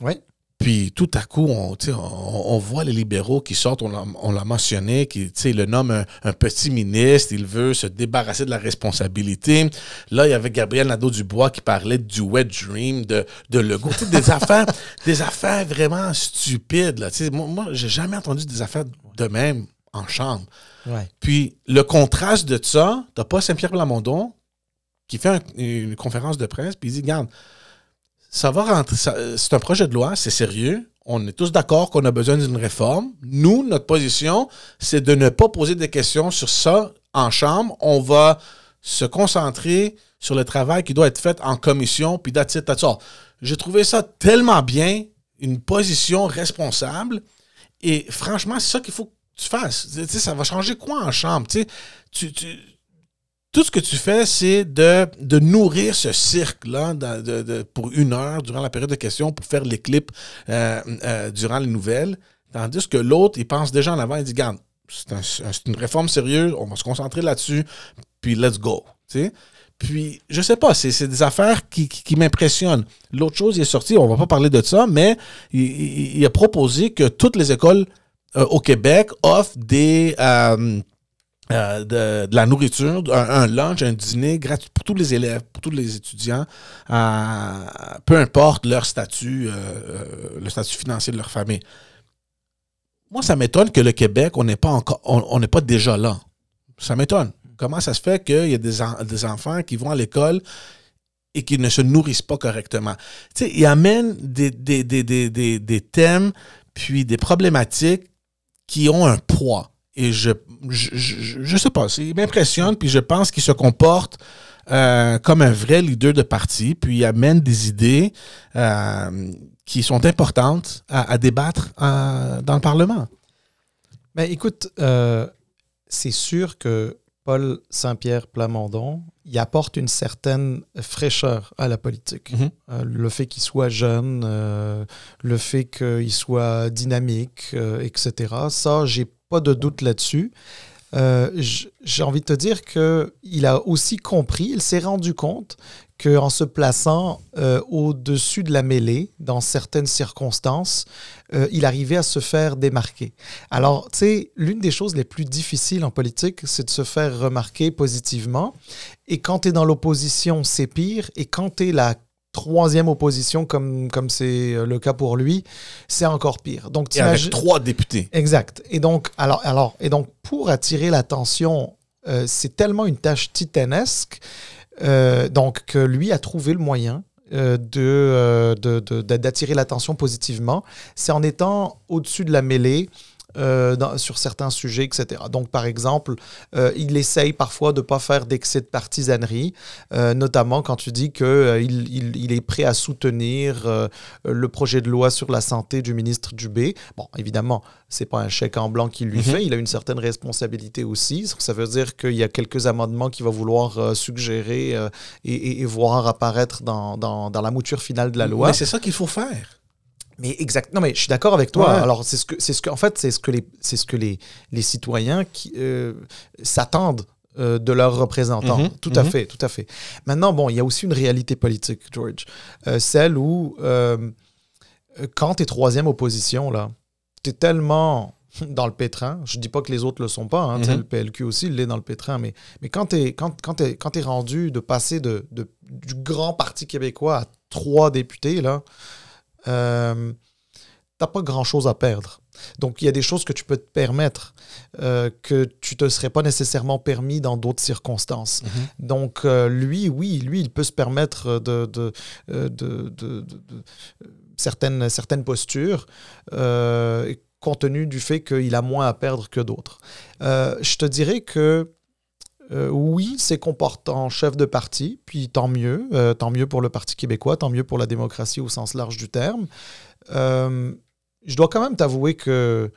Oui. Puis tout à coup, on, on, on voit les libéraux qui sortent, on l'a mentionné, qui le nomme un, un, petit ministre, il veut se débarrasser de la responsabilité. Là, il y avait Gabriel Nadeau-Dubois qui parlait du wet dream, de, de Legault. des [laughs] affaires des affaires vraiment stupides. Là. moi, moi j'ai jamais entendu des affaires de même en chambre. Puis le contraste de ça, t'as pas Saint-Pierre Plamondon qui fait un, une conférence de presse, puis il dit, regarde, ça va rentrer. C'est un projet de loi, c'est sérieux. On est tous d'accord qu'on a besoin d'une réforme. Nous, notre position, c'est de ne pas poser des questions sur ça en chambre. On va se concentrer sur le travail qui doit être fait en commission, puis that's all. J'ai trouvé ça tellement bien, une position responsable. Et franchement, c'est ça qu'il faut tu fasses. Ça va changer quoi en chambre? Tout ce que tu fais, c'est de, nourrir ce cirque-là pour une heure durant la période de questions pour faire les clips euh, euh, durant les nouvelles. Tandis que l'autre, il pense déjà en avant, il dit, garde, c'est un, une réforme sérieuse, on va se concentrer là-dessus, puis let's go. Puis, je sais pas, c'est des affaires qui, m'impressionnent. L'autre chose, il est sorti, on va pas parler de ça, mais il, a proposé que toutes les écoles au Québec offrent des... Euh, euh, de, la nourriture, un, un, lunch, un dîner gratuit pour tous les élèves, pour tous les étudiants, euh, peu importe leur statut, euh, le statut financier de leur famille. Moi, ça m'étonne que le Québec, on n'est pas encore, on n'est pas déjà là. Ça m'étonne. Comment ça se fait qu'il y a des, des enfants qui vont à l'école et qui ne se nourrissent pas correctement? Tu sais, ils amènent des, des, des, des thèmes puis des problématiques qui ont un poids. Et je, je, je, je sais pas, il m'impressionne, puis je pense qu'il se comporte euh, comme un vrai leader de parti, puis il amène des idées euh, qui sont importantes à, débattre euh, dans le Parlement. Mais écoute, c'est sûr que Paul Saint-Pierre Plamondon, il apporte une certaine fraîcheur à la politique. -hmm. euh, le fait qu'il soit jeune, euh, le fait qu'il soit dynamique, euh, etc. Ça, j'ai pas de doute là-dessus. J'ai envie de te dire qu'il a aussi compris, il s'est rendu compte qu'en se plaçant euh, au-dessus de la mêlée, dans certaines circonstances, euh, il arrivait à se faire démarquer. Alors, tu sais, l'une des choses les plus difficiles en politique, c'est de se faire remarquer positivement. Et quand tu es dans l'opposition, c'est pire. Et quand tu es la troisième opposition, comme comme c'est le cas pour lui, c'est encore pire. Donc, et avec trois députés. Exact. Et donc, alors, alors, et donc pour attirer l'attention, euh, c'est tellement une tâche titanesque, euh, donc lui a trouvé le moyen euh, de, de, de, d'attirer l'attention positivement. C'est en étant au-dessus de la mêlée, euh, dans, sur certains sujets, etc. Donc, par exemple, euh, il essaye parfois de ne pas faire d'excès de partisanerie, euh, notamment quand tu dis qu'il il, il, est prêt à soutenir le projet de loi sur la santé du ministre Dubé. Bon, évidemment, c'est pas un chèque en blanc qu'il lui -hmm. fait, il a une certaine responsabilité aussi. Ça veut dire qu'il y a quelques amendements qu'il va vouloir suggérer et, et, et, voir apparaître dans, dans, dans la mouture finale de la loi. Mais c'est ça qu'il faut faire. Mais exact. Non, mais je suis d'accord avec toi. Ouais. Alors, c'est ce que, c'est ce que, en fait, c'est ce que les, c'est ce que les, les citoyens qui euh, s'attendent euh, de leurs représentants. Mhm, Mm -hmm. Tout mm -hmm. à fait, tout à fait. Maintenant, bon, il y a aussi une réalité politique, George. Euh, celle où, quand tu es troisième opposition, là, tu es tellement dans le pétrin. Je dis pas que les autres le sont pas. Hein, mm -hmm. Le PLQ aussi, il est dans le pétrin. Mais, mais quand tu es, quand, quand es, quand es rendu de passer de, de, du grand Parti québécois à trois députés, là, euh, t'as pas grand chose à perdre. Donc, il y a des choses que tu peux te permettre euh, que tu te serais pas nécessairement permis dans d'autres circonstances. Mm -hmm. Donc, euh, lui, oui, lui, il peut se permettre de, de, de, de certaines, certaines postures compte tenu du fait qu'il a moins à perdre que d'autres. Je te dirais que euh, oui, c'est comportant chef de parti, puis tant mieux, euh, tant mieux pour le Parti québécois, tant mieux pour la démocratie au sens large du terme. Euh, je dois quand même t'avouer que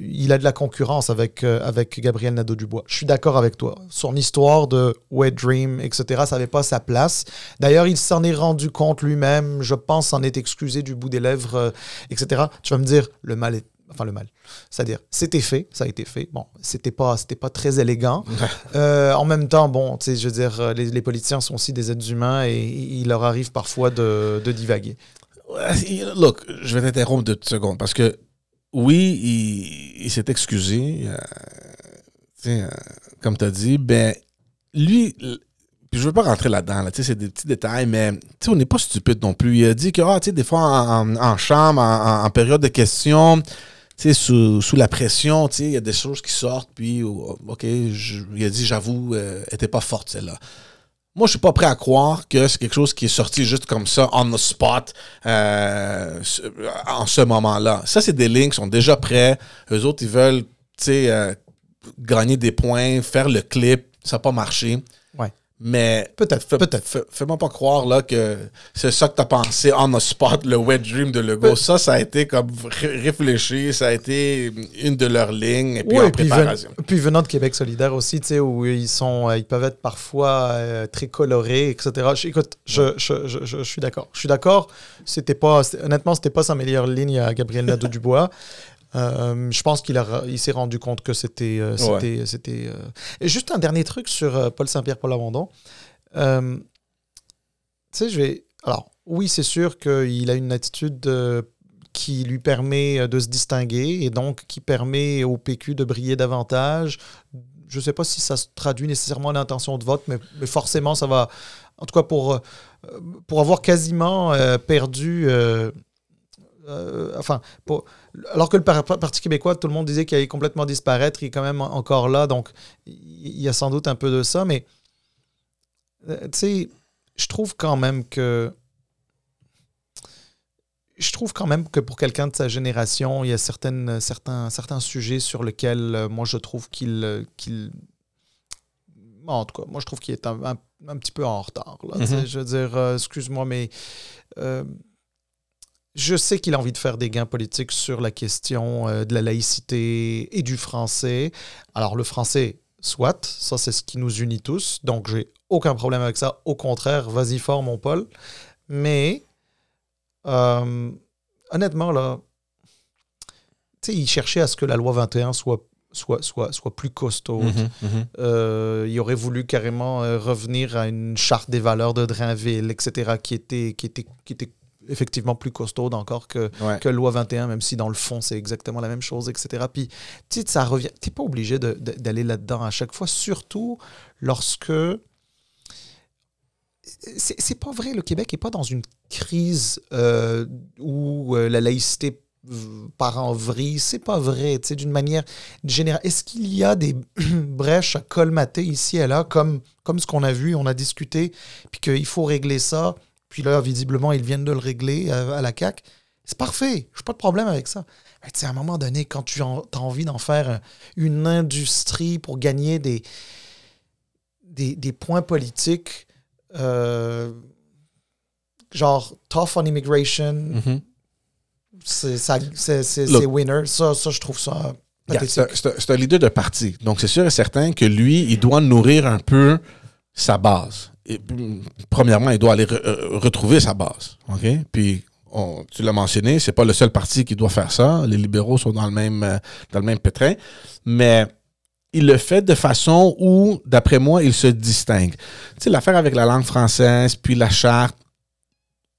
il a de la concurrence avec, avec Gabriel Nadeau-Dubois. Je suis d'accord avec toi. Son histoire de Wet Dream, etc., ça n'avait pas sa place. D'ailleurs, il s'en est rendu compte lui-même, je pense, s'en est excusé du bout des lèvres, etc. Tu vas me dire, le mal est enfin le mal. C'est-à-dire, c'était fait, ça a été fait. Bon, c'était pas, c'était pas très élégant. en même temps, bon, tu sais, je veux dire, les, politiciens sont aussi des êtres humains et il leur arrive parfois de, de divaguer. Look, je vais t'interrompre deux secondes parce que oui, il, s'est excusé. Euh, euh, comme tu as dit, ben, lui, puis je veux pas rentrer là-dedans, là, c'est des petits détails, mais on n'est pas stupide non plus. Il a dit que ah, des fois en, chambre, en, période de questions, sous, la pression, il y a des choses qui sortent, puis OK, il a dit j'avoue, euh, elle était pas forte celle-là. Moi, je suis pas prêt à croire que c'est quelque chose qui est sorti juste comme ça, on the spot, euh, en ce moment-là. Ça, c'est des lignes qui sont déjà prêts. Eux autres, ils veulent, euh, gagner des points, faire le clip. Ça n'a pas marché. Mais peut-être, peut-être. Fais-moi pas croire là que c'est ça que tu as pensé on the spot, le wet dream de Legault. Ça, ça a été comme réfléchi, ça a été une de leurs lignes et puis en préparation. Puis, venant de Québec solidaire aussi, tu sais, où ils sont, euh, ils peuvent être parfois euh, très colorés, etc. écoute, je, je, je, je, suis d'accord. Je suis d'accord. C'était pas, honnêtement, c'était pas sa meilleure ligne à Gabriel Nadeau-Dubois. Euh, je pense qu'il il s'est rendu compte que c'était. Euh, c'était, c'était euh, juste un dernier truc sur Paul Saint-Pierre, Paul Abandon. tu sais, je vais. Alors, oui, c'est sûr qu'il a une attitude qui lui permet de se distinguer et donc qui permet au PQ de briller davantage. Je ne sais pas si ça se traduit nécessairement en intention de vote, mais, mais, forcément, ça va. En tout cas, pour, pour avoir quasiment perdu. enfin, pour alors que le Parti québécois, tout le monde disait qu'il allait complètement disparaître, il est quand même encore là, donc il y a sans doute un peu de ça, mais euh, tu sais, je trouve quand même que je trouve quand même que pour quelqu'un de sa génération, il y a certaines, certains, certains sujets sur lesquels euh, moi je trouve qu'il. Euh, qu'il en tout cas, moi je trouve qu'il est un, petit peu en retard. Mm-hmm. Je veux dire, excuse-moi, mais je sais qu'il a envie de faire des gains politiques sur la question euh, de la laïcité et du français. Alors, le français, soit, ça c'est ce qui nous unit tous, donc j'ai aucun problème avec ça. Au contraire, vas-y fort, mon Paul. Mais, euh, honnêtement, là, tu sais, il cherchait à ce que la loi 21 soit soit, soit, soit plus costaud. Mhm, mhm. euh, il aurait voulu carrément revenir à une charte des valeurs de Drainville, etc., qui était, qui était, qui était effectivement plus costaude encore que, que Loi 21, même si dans le fond, c'est exactement la même chose, etc. Puis, tu sais, ça revient. Tu n'es pas obligé d'aller là-dedans à chaque fois, surtout lorsque. C'est pas vrai, le Québec n'est pas dans une crise euh, où euh, la laïcité part en vrille. C'est pas vrai, tu sais, d'une manière générale. Est-ce qu'il y a des [clears throat] brèches à colmater ici et là, comme, comme ce qu'on a vu, on a discuté, puis qu'il faut régler ça puis là, visiblement, ils viennent de le régler à, la CAC. C'est parfait. Je n'ai pas de problème avec ça. Mais à un moment donné, quand tu as envie d'en faire une industrie pour gagner des, des, points politiques, euh, genre tough on immigration, mm-hmm. c'est winner. Ça, ça, je trouve ça. c'est un leader de parti. Donc, c'est sûr et certain que lui, il doit nourrir un peu sa base premièrement, il doit aller euh, retrouver sa base. Puis, tu l'as mentionné, c'est pas le seul parti qui doit faire ça. Les libéraux sont dans le même, euh, dans le même pétrin. Mais il le fait de façon où, d'après moi, il se distingue. Tu sais, l'affaire avec la langue française, puis la charte,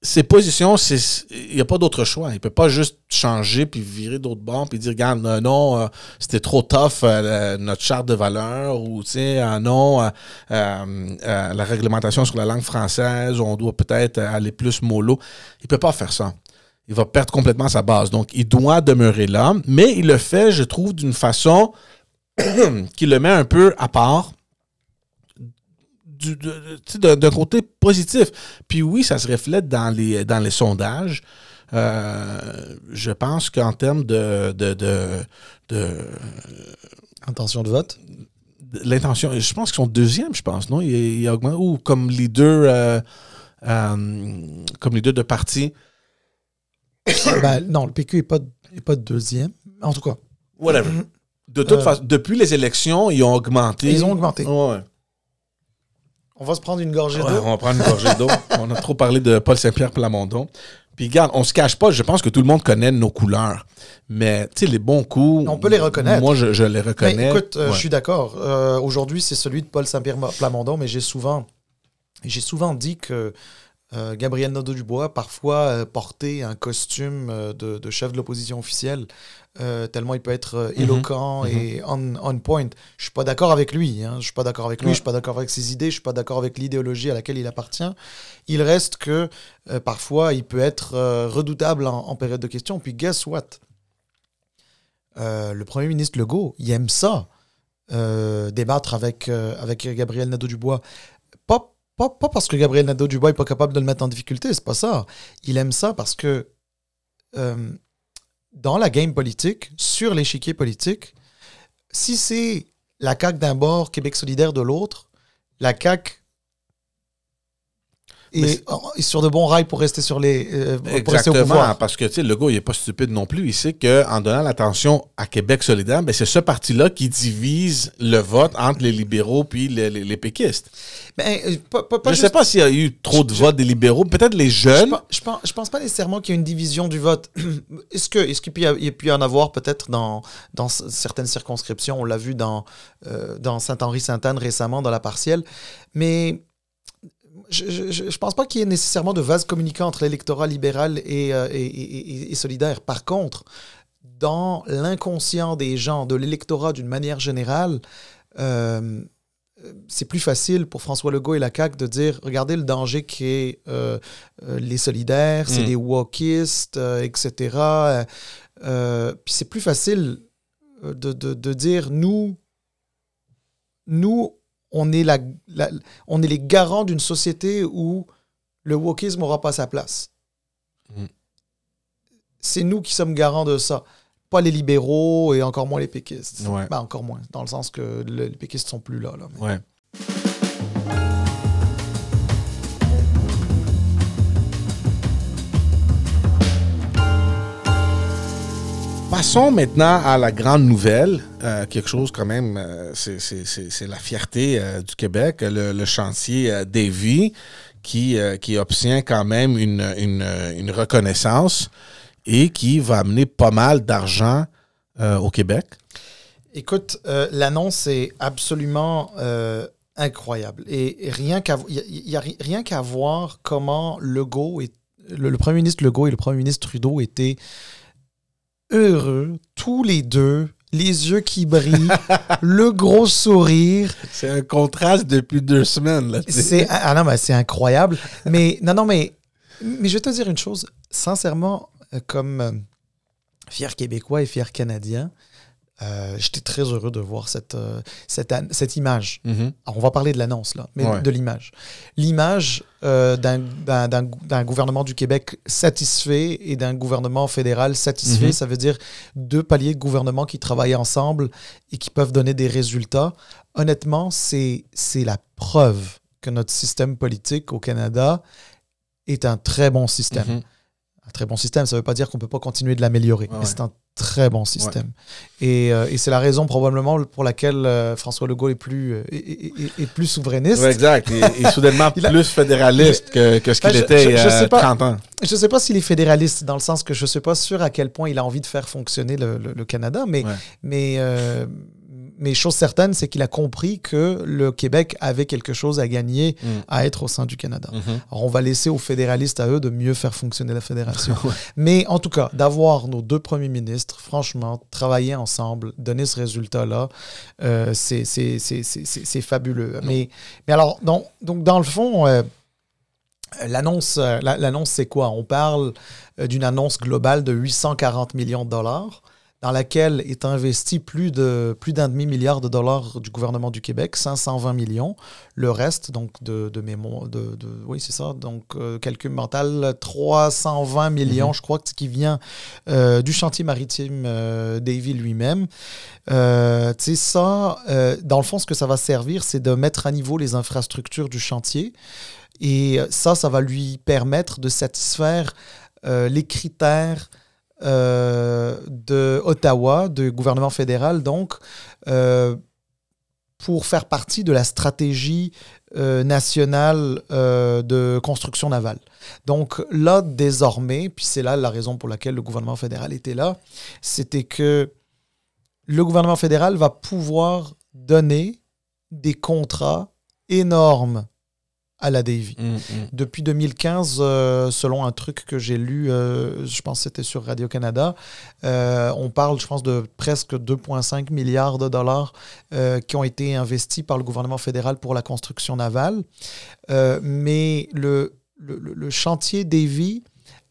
ses positions, il n'y a pas d'autre choix. Il ne peut pas juste changer puis virer d'autres bords puis dire regarde, non, euh, c'était trop tough euh, notre charte de valeur ou tu sais, euh, non, la réglementation sur la langue française, on doit peut-être aller plus mollo. Il ne peut pas faire ça. Il va perdre complètement sa base. Donc, il doit demeurer là, mais il le fait, je trouve, d'une façon [coughs] qui le met un peu à part d'un côté positif. Puis oui, ça se reflète dans les, dans les sondages. Euh, je pense qu'en termes de, de, Intention de vote? L'intention, je pense qu'ils sont deuxième, je pense, non? Il, augmente, ou comme leader, euh, euh, comme leader de parti. [coughs] ben, non, le PQ n'est pas, est pas deuxième. En tout cas, Whatever. De toute façon, depuis les élections, ils ont augmenté. Ils ont augmenté. Ouais. On va se prendre une gorgée Ouais, d'eau. on va prendre une gorgée d'eau. [laughs] on a trop parlé de Paul Saint-Pierre Plamondon. Puis regarde, on se cache pas, je pense que tout le monde connaît nos couleurs. Mais tu sais, les bons coups. On peut les reconnaître. Moi, je, je les Mais reconnais. écoute, euh, Ouais. je suis d'accord. Euh, Aujourd'hui, c'est celui de Paul Saint-Pierre Plamondon, mais j'ai souvent, j'ai souvent dit que euh, Gabriel Nadeau-Dubois parfois euh, portait un costume euh, de, de chef de l'opposition officielle, euh, tellement il peut être Mhm. éloquent et on, on point. Je suis pas d'accord avec lui. Hein. Je suis pas d'accord avec lui. Ouais. Je suis pas d'accord avec ses idées. Je suis pas d'accord avec l'idéologie à laquelle il appartient. Il reste que parfois il peut être redoutable en, en période de questions. Puis guess what? Le premier ministre Legault, il aime ça, débattre avec, avec Gabriel Nadeau-Dubois. Pas, parce que Gabriel Nadeau-Dubois n'est pas capable de le mettre en difficulté, c'est pas ça. Il aime ça parce que euh, dans la game politique, sur l'échiquier politique, si c'est la CAQ d'un bord, Québec solidaire de l'autre, la CAQ Est, est sur de bons rails pour rester, sur les, euh, pour rester au Exactement, pouvoir. parce que tu sais, le gars, il est pas stupide non plus. Il sait qu'en donnant l'attention à Québec solidaire, ben, c'est ce parti-là qui divise le vote entre les libéraux puis les, les- les péquistes. Ben, euh, pas- pas- pas je juste- sais pas s'il y a eu trop de Je- votes des libéraux. Peut-être les Je, jeunes. je, pense, je pense pas nécessairement qu'il y a une division du vote. [clears throat] Est-ce que est-ce qu'il peut y a- il peut y en avoir peut-être dans, dans certaines circonscriptions? On l'a vu dans, euh, dans Saint-Henri-Sainte-Anne récemment, dans la partielle. Mais je, je, pense pas qu'il y ait nécessairement de vase communicant entre l'électorat libéral et, euh, et, et- et- et solidaire. Par contre, dans l'inconscient des gens, de l'électorat d'une manière générale, euh, c'est plus facile pour François Legault et la CAQ de dire regardez le danger qui est euh, euh, les solidaires, c'est Mm. des wokistes, euh, etc. Puis c'est plus facile de, de- de dire nous, nous, on est, la, la- on est les garants d'une société où le wokisme n'aura pas sa place. Mm. C'est nous qui sommes garants de ça. Pas les libéraux et encore moins les péquistes. Ouais. Ben, encore moins, dans le sens que le- les péquistes sont plus là. là. Mais- Ouais. Passons maintenant à la grande nouvelle, euh, quelque chose quand même, euh, c'est- la fierté euh, du Québec, le, chantier euh, Davy qui, obtient quand même une, reconnaissance et qui va amener pas mal d'argent au Québec. Écoute, l'annonce est absolument incroyable. Et, rien qu'à voir comment le, le premier ministre Legault et le premier ministre Trudeau étaient heureux, tous les deux, les yeux qui brillent, [laughs] le gros sourire. C'est un contraste depuis deux semaines. Là. C'est ah non, mais c'est incroyable. Mais non, non, mais mais je vais te dire une chose. Sincèrement, euh, comme euh, fier Québécois et fier Canadien, euh, j'étais très heureux de voir cette euh, cette, an- cette image. Mhm. Alors, on va parler de l'annonce là, mais Ouais. de l'image. L'image euh, d'un- gouvernement du Québec satisfait et d'un gouvernement fédéral satisfait, Mhm. ça veut dire deux paliers de gouvernement qui travaillent ensemble et qui peuvent donner des résultats. Honnêtement, c'est c'est la preuve que notre système politique au Canada est un très bon système. Mhm. Un très bon système, ça ne veut pas dire qu'on ne peut pas continuer de l'améliorer, Ouais, mais c'est un très bon système. Et, euh, et c'est la raison probablement pour laquelle euh, François Legault est plus, euh, est, est- est- est plus souverainiste. Ouais, exact. Et, et soudainement [laughs] a- plus fédéraliste que, que ce qu'il Ben, je- était je- il y je a sais pas. 30 ans. Je ne sais pas s'il est fédéraliste, dans le sens que je ne suis pas sûr à quel point il a envie de faire fonctionner le, le- le Canada, mais, mais, mais chose certaine, c'est qu'il a compris que le Québec avait quelque chose à gagner Mm. à être au sein du Canada. Mhm. Alors, on va laisser aux fédéralistes à eux de mieux faire fonctionner la fédération. [laughs] Mais en tout cas, d'avoir nos deux premiers ministres, franchement, travailler ensemble, donner ce résultat-là, euh, c'est- fabuleux. Mais, mais alors, donc, donc, dans le fond, euh, l'annonce, euh, c'est quoi? On parle euh, d'une annonce globale de 840 millions de dollars dans laquelle est investi plus de plus d'un demi milliard de dollars du gouvernement du Québec, 520 millions. Le reste, donc de, de mémoire, de, de- oui c'est ça, donc euh, calcul mental, 320 millions, Mhm. je crois, que- qui vient euh, du chantier maritime euh, Davy lui-même. Euh, tu sais ça, dans le fond, ce que ça va servir, c'est de mettre à niveau les infrastructures du chantier. Et ça, ça va lui permettre de satisfaire les critères de Ottawa, du gouvernement fédéral, donc, pour faire partie de la stratégie nationale de construction navale. Donc là, désormais, puis c'est là la raison pour laquelle le gouvernement fédéral était là, c'était que le gouvernement fédéral va pouvoir donner des contrats énormes à la Davy. Mm, mm. Depuis 2015, euh, selon un truc que j'ai lu, euh, je pense que c'était sur Radio-Canada, euh, on parle, je pense, de presque 2,5 milliards de dollars qui ont été investis par le gouvernement fédéral pour la construction navale. mais le, le, le chantier Davy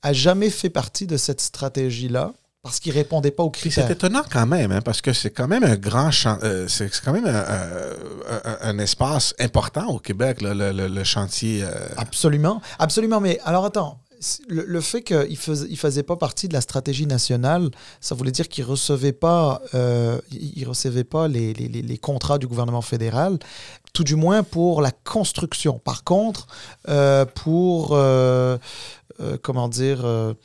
a jamais fait partie de cette stratégie-là parce qu'il répondait pas aux critères. C'est étonnant quand même, hein, parce que c'est quand même un grand euh, c'est quand même un, espace important au Québec, le, chantier. Euh. Absolument, absolument. Mais alors attends, le, fait qu'il ne faisait, il faisait pas partie de la stratégie nationale, ça voulait dire qu'il ne recevait pas, euh, il recevait pas les, les, les, contrats du gouvernement fédéral, tout du moins pour la construction. Par contre, pour, comment dire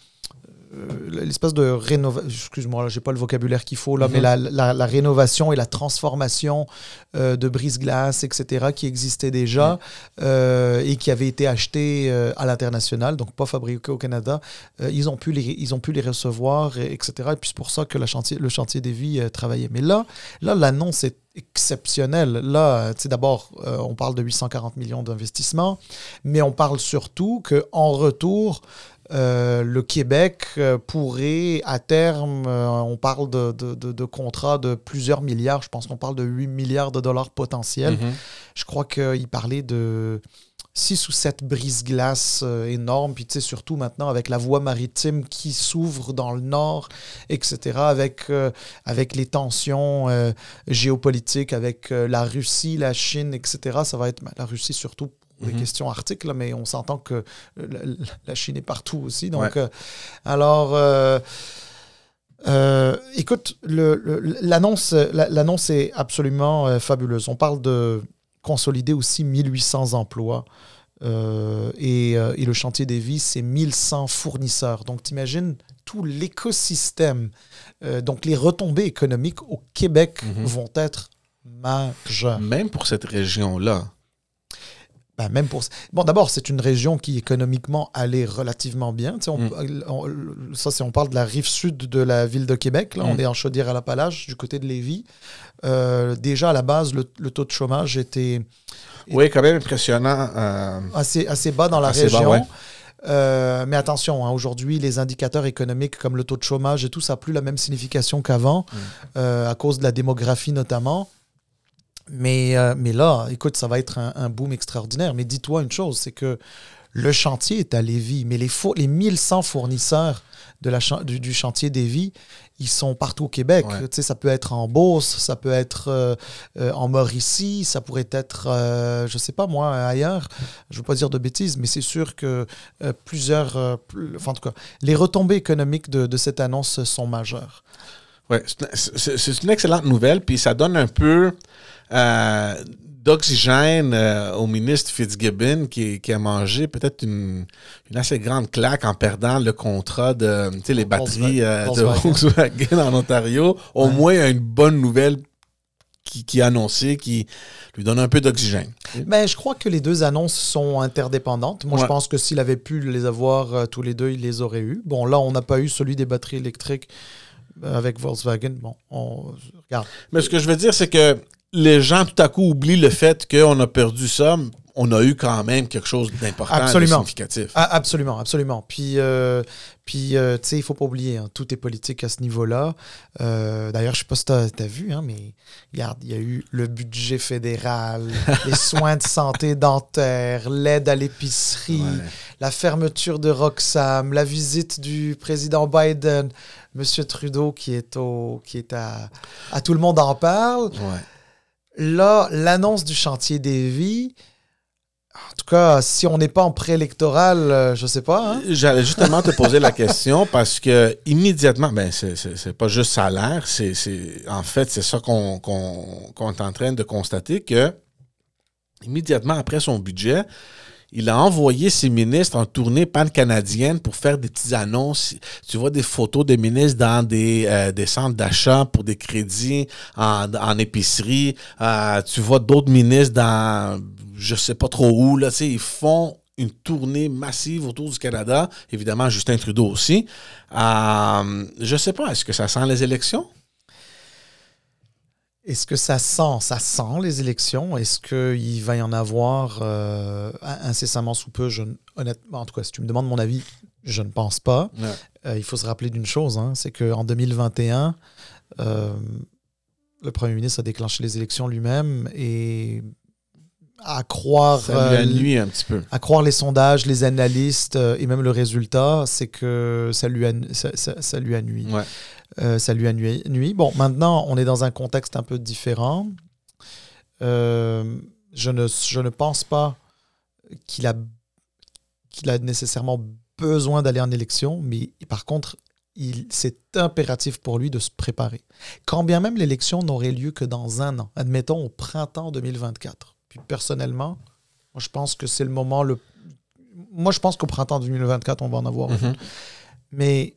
euh, l'espèce de rénovation, excuse-moi, j'ai pas le vocabulaire qu'il faut là, mais mhm. la, rénovation et la transformation euh, de brise-glace, etc., qui existait déjà euh, et qui avait été acheté à l'international, donc pas fabriqué au Canada, ils, ont pu les, ils ont pu les recevoir, etc. Et puis c'est pour ça que la chantier, le chantier des vies travaillait. Mais là, là l'annonce est exceptionnelle. Là, d'abord, on parle de 840 millions d'investissements, mais on parle surtout qu'en retour, euh, le Québec euh, pourrait, à terme, euh, on parle de, de, contrats de plusieurs milliards, je pense qu'on parle de 8 milliards de dollars potentiels. Mhm. Je crois qu'il parlait de 6 ou 7 brises-glaces énormes, puis tu sais, surtout maintenant avec la voie maritime qui s'ouvre dans le nord, etc., avec, avec les tensions géopolitiques, avec la Russie, la Chine, etc., ça va être ben, la Russie surtout des mhm. questions arctiques, mais on s'entend que la, Chine est partout aussi. Donc, euh, alors, euh, euh, écoute, l'annonce est absolument fabuleuse. On parle de consolider aussi 1800 emplois. Et, et, le chantier des vies, c'est 1100 fournisseurs. Donc, t'imagines tout l'écosystème. donc, les retombées économiques au Québec mhm. vont être majeures. Même pour cette région-là. Ben, même pour... Bon, d'abord, c'est une région qui économiquement allait relativement bien. On, mm. ça, c'est on parle de la rive sud de la ville de Québec. Là, on mm. est en Chaudière-à-la-Palage, du côté de Lévis. Euh, déjà, à la base, le, taux de chômage était... Oui, quand même impressionnant. Euh, assez, assez bas dans la région. Euh, mais attention, hein, aujourd'hui, les indicateurs économiques comme le taux de chômage et tout, ça n'a plus la même signification qu'avant, mm. à cause de la démographie notamment. Mais, euh, mais là, écoute, ça va être un, boom extraordinaire. Mais dis-toi une chose, c'est que le chantier est à Lévis, mais les, les 1100 fournisseurs de la du, chantier Lévis, ils sont partout au Québec. Tu sais, ça peut être en Beauce, ça peut être euh, euh, en Mauricie, ça pourrait être, je sais pas moi, ailleurs. Je ne veux pas dire de bêtises, mais c'est sûr que plusieurs... enfin, en tout cas, les retombées économiques de, de cette annonce sont majeures. Oui, c'est une excellente nouvelle, puis ça donne un peu euh, d'oxygène euh, au ministre Fitzgibbon qui, a mangé peut-être une, assez grande claque en perdant le contrat de les batteries euh, de Volkswagen en Ontario. Au moins, il y a une bonne nouvelle qui, qui, a annoncé, qui lui donne un peu d'oxygène. Mais je crois que les deux annonces sont interdépendantes. Moi, je pense que s'il avait pu les avoir tous les deux, il les aurait eu. Bon, là, on n'a pas eu celui des batteries électriques avec Volkswagen. Bon, on regarde. Mais ce que je veux dire, c'est que les gens tout à coup oublient le fait qu'on a perdu ça. On a eu quand même quelque chose d'important, de significatif. absolument, absolument. Puis, euh, puis euh, tu sais, il faut pas oublier, hein, tout est politique à ce niveau-là. Euh, d'ailleurs, je sais pas si tu as, vu, hein, mais regarde, il y a eu le budget fédéral, [laughs] les soins de santé dentaire, l'aide à l'épicerie, la fermeture de Roxham, la visite du président Biden, Monsieur Trudeau qui est, au, qui est à, à Tout le monde en parle. Ouais. Là, l'annonce du chantier des vies, en tout cas, si on n'est pas en préélectoral, euh, je sais pas. Hein. J'allais justement te poser la question parce que immédiatement, ben c'est pas juste salaire, c'est en fait c'est ça qu'on est en train de constater que immédiatement après son budget, il a envoyé ses ministres en tournée pan-canadienne pour faire des petites annonces. Tu vois des photos des ministres dans des, euh, centres d'achat pour des crédits en, épicerie. Euh, tu vois d'autres ministres dans je sais pas trop où. Là, ils font une tournée massive autour du Canada. Évidemment, Justin Trudeau aussi. Euh, je sais pas, est-ce que ça sent les élections? Est-ce que ça sent, ça sent les élections? Est-ce qu'il va y en avoir euh, incessamment sous peu? Je, honnêtement, en tout cas, si tu me demandes mon avis, je ne pense pas. Euh, il faut se rappeler d'une chose, hein, c'est qu'en 2021, euh, le premier ministre a déclenché les élections lui-même et à croire ça lui a un petit peu. à croire les sondages, les analystes et même le résultat, c'est que ça lui a, ça, ça, lui a nuit. Ouais. Euh, ça lui a nuit. Bon, maintenant, on est dans un contexte un peu différent. Euh, je, ne, je ne pense pas qu'il a, qu'il a nécessairement besoin d'aller en élection, mais par contre, c'est impératif pour lui de se préparer. Quand bien même l'élection n'aurait lieu que dans un an, admettons au printemps 2024. Puis personnellement, moi je pense que c'est le moment le. Moi je pense qu'au printemps 2024, on va en avoir. Mm Mais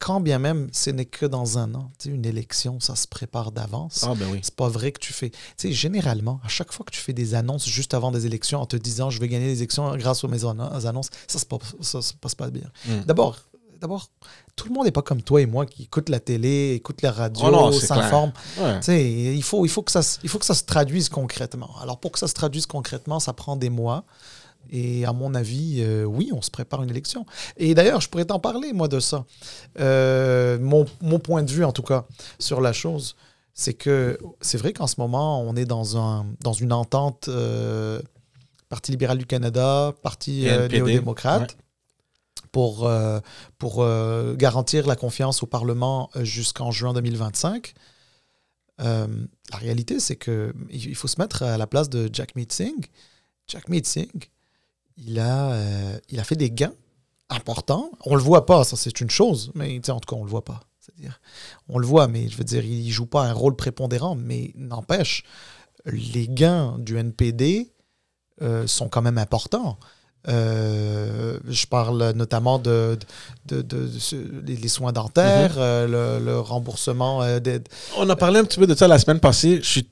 quand bien même ce n'est que dans un an. Tu sais, une élection, ça se prépare d'avance. Ah, ben oui. C'est pas vrai que tu fais. Tu sais, généralement, à chaque fois que tu fais des annonces juste avant des élections en te disant je vais gagner les élections grâce aux mes annonces, ça se passe, ça se passe pas bien. Hmm. D'abord, d'abord, tout le monde n'est pas comme toi et moi qui écoute la télé, écoute la radio, oh s'informe. Ouais. Il, faut, il, faut que ça, il faut que ça se traduise concrètement. Alors, pour que ça se traduise concrètement, ça prend des mois. Et à mon avis, euh, oui, on se prépare une élection. Et d'ailleurs, je pourrais t'en parler, moi, de ça. Euh, mon, mon, point de vue, en tout cas, sur la chose, c'est que c'est vrai qu'en ce moment, on est dans, un, dans une entente euh, Parti libéral du Canada, Parti néo-démocrate. pour, pour garantir la confiance au Parlement jusqu'en juin 2025. la réalité, c'est qu'il faut se mettre à la place de Jack Meeting. Jack Meeting, il a, euh, il a fait des gains importants. On le voit pas, ça c'est une chose, mais en tout cas, on le voit pas. C'est-à-dire, on le voit, mais je veux dire, il joue pas un rôle prépondérant, mais n'empêche, les gains du NPD euh, sont quand même importants. Euh, je parle notamment de, de, les soins dentaires, mm-hmm. le, remboursement On a parlé un petit peu de ça la semaine passée. Je suis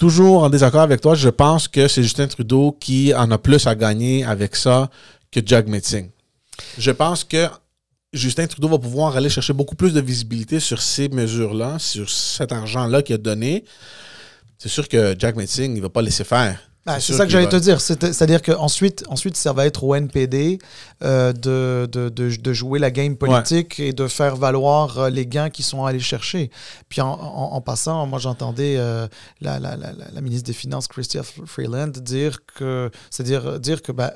toujours en désaccord avec toi. Je pense que c'est Justin Trudeau qui en a plus à gagner avec ça que Jack Metzing. Je pense que Justin Trudeau va pouvoir aller chercher beaucoup plus de visibilité sur ces mesures-là, sur cet argent-là qu'il a donné. C'est sûr que Jack Metzing, il ne va pas laisser faire. Ah, c'est ça que j'allais te dire. C'est-à-dire qu'ensuite, ensuite, ça va être au NPD euh, de, de, de, jouer la game politique et de faire valoir euh, les gains qu'ils sont allés chercher. Puis en, en, passant, moi, j'entendais euh, la, la, la, la, ministre des Finances, Chrystia Freeland, dire que, c'est-à-dire dire que ben,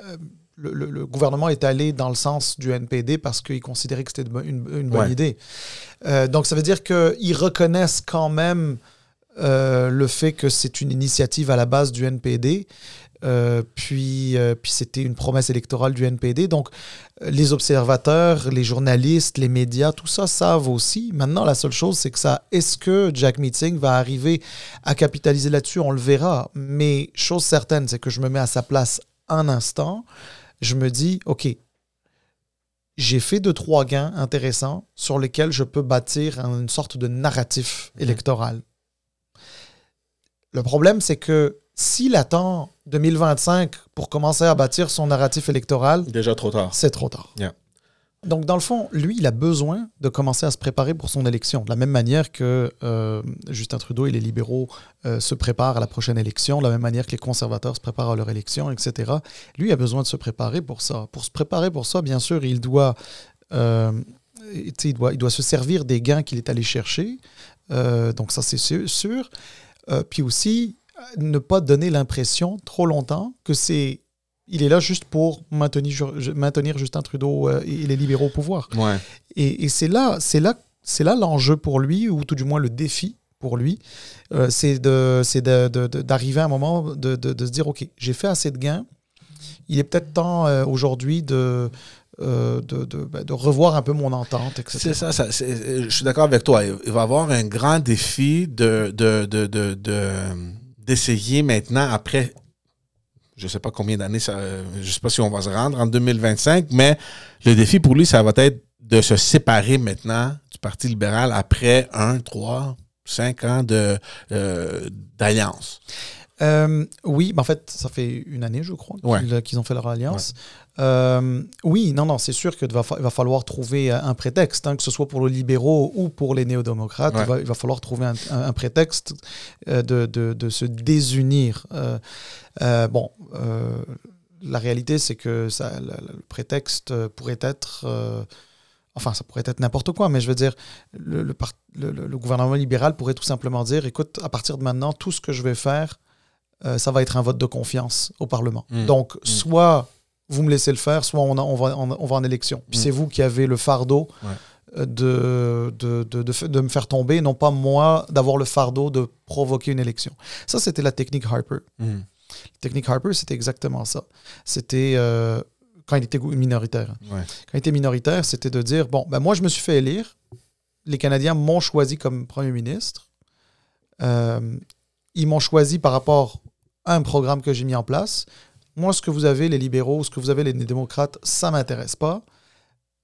le, le, gouvernement est allé dans le sens du NPD parce qu'il considérait que c'était une, une, bonne idée. donc, ça veut dire qu'ils reconnaissent quand même euh, le fait que c'est une initiative à la base du NPD. Euh, puis, euh, puis c'était une promesse électorale du NPD. Donc, les observateurs, les journalistes, les médias, tout ça savent aussi. Maintenant, la seule chose, c'est que ça, est-ce que Jack Meeting va arriver à capitaliser là-dessus? On le verra. Mais chose certaine, c'est que je me mets à sa place un instant. Je me dis, OK, j'ai fait deux, trois gains intéressants sur lesquels je peux bâtir une sorte de narratif mmh. électoral. Le problème, c'est que s'il attend 2025 pour commencer à bâtir son narratif électoral, déjà trop tard. C'est trop tard. Donc, dans le fond, lui, il a besoin de commencer à se préparer pour son élection. De la même manière que euh, Justin Trudeau et les libéraux euh, se préparent à la prochaine élection, de la même manière que les conservateurs se préparent à leur élection, etc. Lui a besoin de se préparer pour ça. Pour se préparer pour ça, bien sûr, il doit, euh, il doit, il doit se servir des gains qu'il est allé chercher. donc, ça, c'est sûr. Euh, puis aussi, ne pas donner l'impression trop longtemps que c'est il est là juste pour maintenir, maintenir Justin Trudeau euh, et les libéraux au pouvoir. Ouais. Et, c'est là, c'est là, c'est là l'enjeu pour lui, ou tout du moins le défi pour lui, euh, c'est de, c'est d'arriver à un moment de, de, se dire, ok, j'ai fait assez de gains. Il est peut-être temps aujourd'hui de euh, ben, de, revoir un peu mon entente, etc. C'est ça, je suis d'accord avec toi. Il va y avoir un grand défi de, d'essayer maintenant, après je ne sais pas combien d'années, ça, je ne sais pas si on va se rendre en 2025, mais le défi pour lui, ça va être de se séparer maintenant du Parti libéral après un, trois, cinq ans de, euh, d'alliance. Euh, oui, en fait, ça fait une année, je crois, qu'ils, ont fait leur alliance. Euh, oui, non, non, c'est sûr qu'il va, va, falloir trouver un prétexte, hein, que ce soit pour les libéraux ou pour les néo-démocrates. Il, va, falloir trouver un, prétexte de, de, de, se désunir. bon, la réalité, c'est que ça, le, prétexte pourrait être Enfin, ça pourrait être n'importe quoi, mais je veux dire, le, le, gouvernement libéral pourrait tout simplement dire, écoute, à partir de maintenant, tout ce que je vais faire, euh, ça va être un vote de confiance au Parlement. Hmm. Donc, hmm. soit vous me laissez le faire, soit on, on, va, on, va, en élection. Puis hmm. c'est vous qui avez le fardeau euh, de, de, de, de, me faire tomber, non pas moi d'avoir le fardeau de provoquer une élection. Ça, c'était la technique Harper. La technique Harper, c'était exactement ça. C'était... Euh, quand il était minoritaire. Quand il était minoritaire, c'était de dire bon, ben moi, je me suis fait élire. Les Canadiens m'ont choisi comme premier ministre. Euh, ils m'ont choisi par rapport à un programme que j'ai mis en place. Moi, ce que vous avez, les libéraux, ce que vous avez, les démocrates, ça ne m'intéresse pas.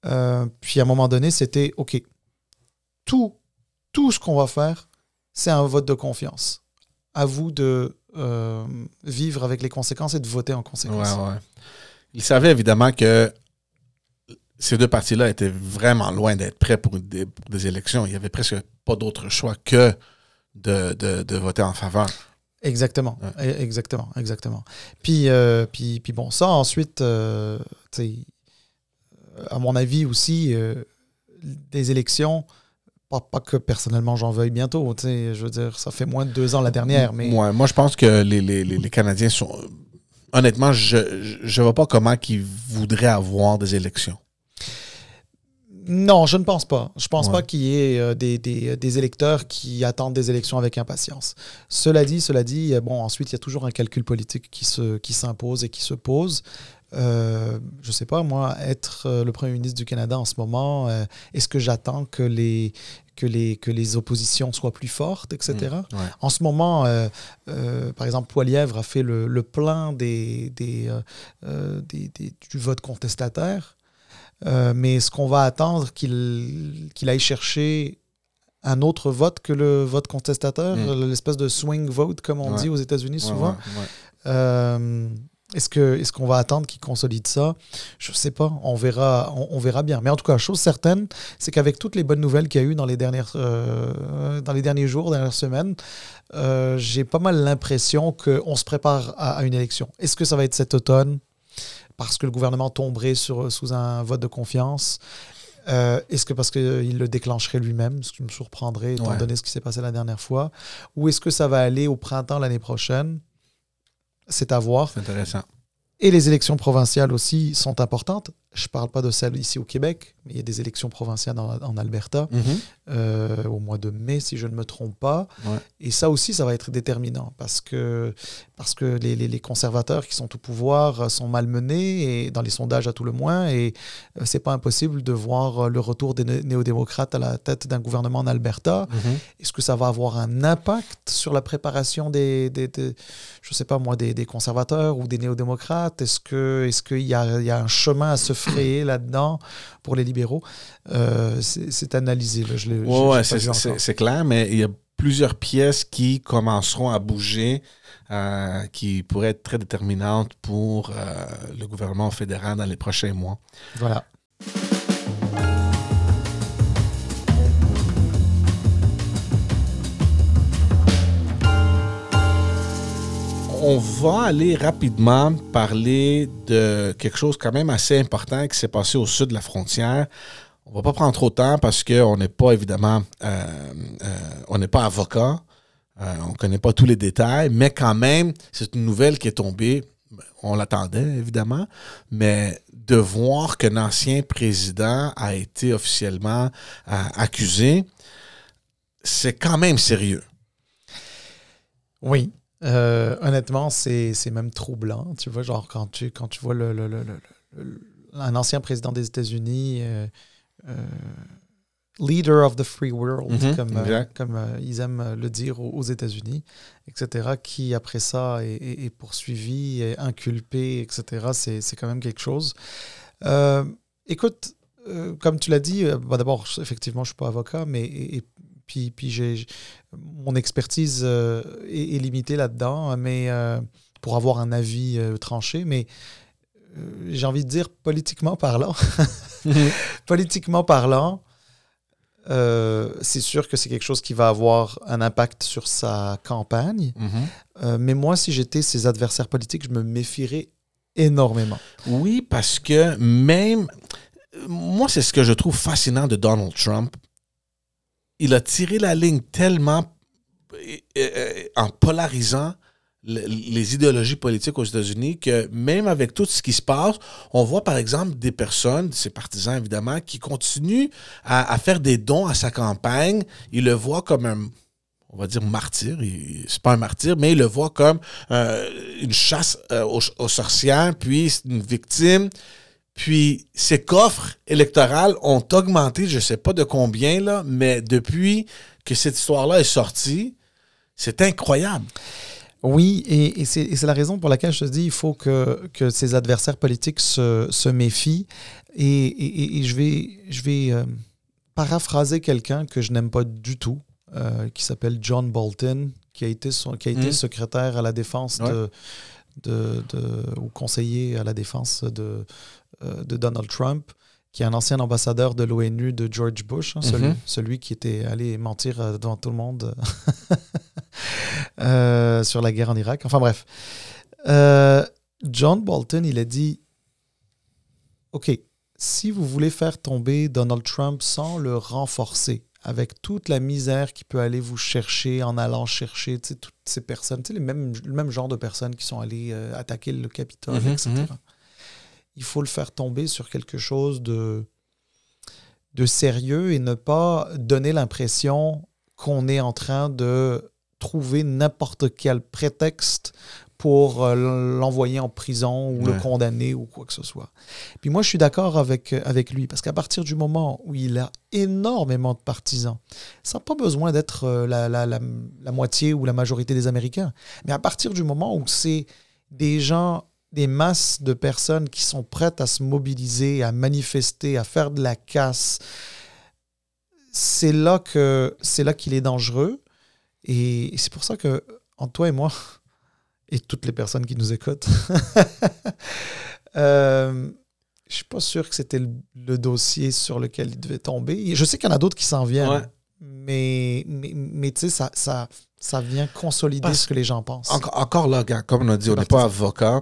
Euh, puis à un moment donné, c'était OK. Tout, ce qu'on va faire, c'est un vote de confiance. À vous de euh, vivre avec les conséquences et de voter en conséquence. Il savait évidemment que ces deux partis-là étaient vraiment loin d'être prêts pour des, élections. Il n'y avait presque pas d'autre choix que de, voter en faveur. Exactement, e, exactement, exactement. Puis, euh, puis, puis bon, ça ensuite, euh, à mon avis aussi, euh, des élections, pas, que personnellement j'en veuille bientôt, je veux dire, ça fait moins de deux ans la dernière, mais... moi, je pense que les, les Canadiens sont honnêtement, je ne vois pas comment ils voudraient avoir des élections. Non, je ne pense pas. Je ne pense pas qu'il y ait euh, des, des, électeurs qui attendent des élections avec impatience. Cela dit, cela dit, euh, bon, ensuite, il y a toujours un calcul politique qui se qui s'impose et qui se pose. Euh, je ne sais pas, moi, être le Premier ministre du Canada en ce moment, est-ce que j'attends que les, que les, que les oppositions soient plus fortes, etc. Mmh, en ce moment, euh, euh, par exemple, Poilièvre a fait le, le plein des, des, euh, des, du vote contestataire. Mais est-ce qu'on va attendre qu'il qu'il aille chercher un autre vote que le vote contestataire, mmh. l'espèce de swing vote, comme on dit aux États-Unis souvent est-ce qu'on est qu'on va attendre qu'il consolide ça? Je ne sais pas. On verra, on, verra bien. Mais en tout cas, chose certaine, c'est qu'avec toutes les bonnes nouvelles qu'il y a eu dans les, dernières, euh, dans les derniers jours, dernières semaines, euh, j'ai pas mal l'impression qu'on se prépare à, une élection. Est-ce que ça va être cet automne? Parce que le gouvernement tomberait sur, sous un vote de confiance euh, est-ce que parce qu'il le déclencherait lui-même, ce qui me surprendrait étant donné ce qui s'est passé la dernière fois, ou est-ce que ça va aller au printemps l'année prochaine? C'est à voir. C'est intéressant. Et les élections provinciales aussi sont importantes. Je ne parle pas de celles ici au Québec, mais il y a des élections provinciales en, Alberta mhm. euh, au mois de mai, si je ne me trompe pas. Et ça aussi, ça va être déterminant parce que, parce que les, les, conservateurs qui sont au pouvoir sont malmenés, et dans les sondages à tout le moins, et euh, c'est pas impossible de voir le retour des néo-démocrates à la tête d'un gouvernement en Alberta. Mhm. Est-ce que ça va avoir un impact sur la préparation des, des, je sais pas moi, des, des conservateurs ou des néo-démocrates? Est-ce qu'il est qu'il y, a, y a un chemin à se frayer [clears throat] là-dedans pour les libéraux. Euh, c'est analysé. Oui, c'est clair, mais il y a plusieurs pièces qui commenceront à bouger, euh, qui pourraient être très déterminantes pour euh, le gouvernement fédéral dans les prochains mois. Voilà. On va aller rapidement parler de quelque chose quand même assez important qui s'est passé au sud de la frontière. On va pas prendre trop de temps parce qu'on n'est pas évidemment, euh, euh, on n'est pas avocat, euh, on ne connaît pas tous les détails, mais quand même, c'est une nouvelle qui est tombée. On l'attendait évidemment, mais de voir qu'un ancien président a été officiellement accusé, c'est quand même sérieux. Oui, euh, honnêtement, c'est même troublant. Tu vois, genre quand tu, quand tu vois le, un ancien président des États-Unis euh, euh, leader of the free world, Mhm, comme, comme ils aiment le dire aux, aux États-Unis, etc., qui après ça est, est- est poursuivi, est inculpé, etc. C'est quand même quelque chose. Écoute, comme tu l'as dit, euh, bah, d'abord, effectivement, je ne suis pas avocat, mais et, et puis, puis j'ai, mon expertise euh, est, est limitée là-dedans, mais euh, pour avoir un avis euh, tranché, mais j'ai envie de dire politiquement parlant, [laughs] [laughs] politiquement parlant, c'est sûr que c'est quelque chose qui va avoir un impact sur sa campagne. Mhm. Mais moi, si j'étais ses adversaires politiques, je me méfierais énormément. Oui, parce que même. Moi, c'est ce que je trouve fascinant de Donald Trump. Il a tiré la ligne tellement euh, euh, en polarisant le- les idéologies politiques aux États-Unis que même avec tout ce qui se passe, on voit par exemple des personnes, ses partisans évidemment, qui continuent à, faire des dons à sa campagne. Ils le voient comme un, on va dire martyr. C'est pas un martyr, mais ils le voient comme euh, une chasse aux, aux sorcières, puis une victime. Puis ses coffres électoraux ont augmenté, je sais pas de combien, là, mais depuis que cette histoire-là est sortie, c'est incroyable. Oui, et, et c'est la raison pour laquelle je te dis il faut que, que ses adversaires politiques se, se méfient. Et, et- et- et je vais, je vais euh, paraphraser quelqu'un que je n'aime pas du tout, euh, qui s'appelle John Bolton, qui a été, son, qui a été Mm. secrétaire à la défense Ouais. de, de, de- ou conseiller à la défense de, de Donald Trump, qui est un ancien ambassadeur de l'ONU de George Bush, hein, celui, Mhm. celui qui était allé mentir euh, devant tout le monde [laughs] euh, sur la guerre en Irak. Enfin bref. Euh, John Bolton, il a dit, OK, si vous voulez faire tomber Donald Trump sans le renforcer, avec toute la misère qui peut aller vous chercher en allant chercher toutes ces personnes, les mêmes, le même genre de personnes qui sont allées euh, attaquer le Capitole, Mhm, etc. Il faut le faire tomber sur quelque chose de, de sérieux et ne pas donner l'impression qu'on est en train de trouver n'importe quel prétexte pour euh, l'envoyer en prison ou le condamner ou quoi que ce soit. Puis moi, je suis d'accord avec, avec lui, parce qu'à partir du moment où il a énormément de partisans, ça n'a pas besoin d'être euh, la, la- la- la moitié ou la majorité des Américains, mais à partir du moment où c'est des gens, des masses de personnes qui sont prêtes à se mobiliser, à manifester, à faire de la casse, c'est là que c'est là qu'il est dangereux. Et c'est pour ça que, entre toi et moi, [laughs] et toutes les personnes qui nous écoutent, [laughs] euh, je suis pas sûr que c'était le, le dossier sur lequel il devait tomber. Je sais qu'il y en a d'autres qui s'en viennent, Ouais. mais, mais, mais tu sais, ça, ça, ça vient consolider Parce- ce que les gens pensent. Encore, encore là, comme on a dit, on n'est pas avocat.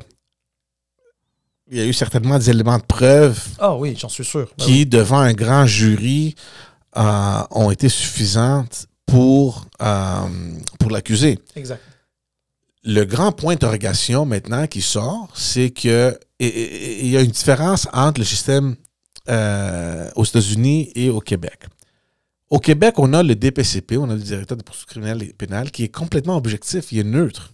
Il y a eu certainement des éléments de preuve Ah oui, j'en suis sûr. Ben qui, devant un grand jury, euh, ont été suffisantes pour, euh, pour l'accuser. Exact. Le grand point d'interrogation maintenant qui sort, c'est que il y a une différence entre le système euh, aux États-Unis et au Québec. Au Québec, on a le DPCP, on a le directeur de poursuite criminelle et pénale, qui est complètement objectif, il est neutre.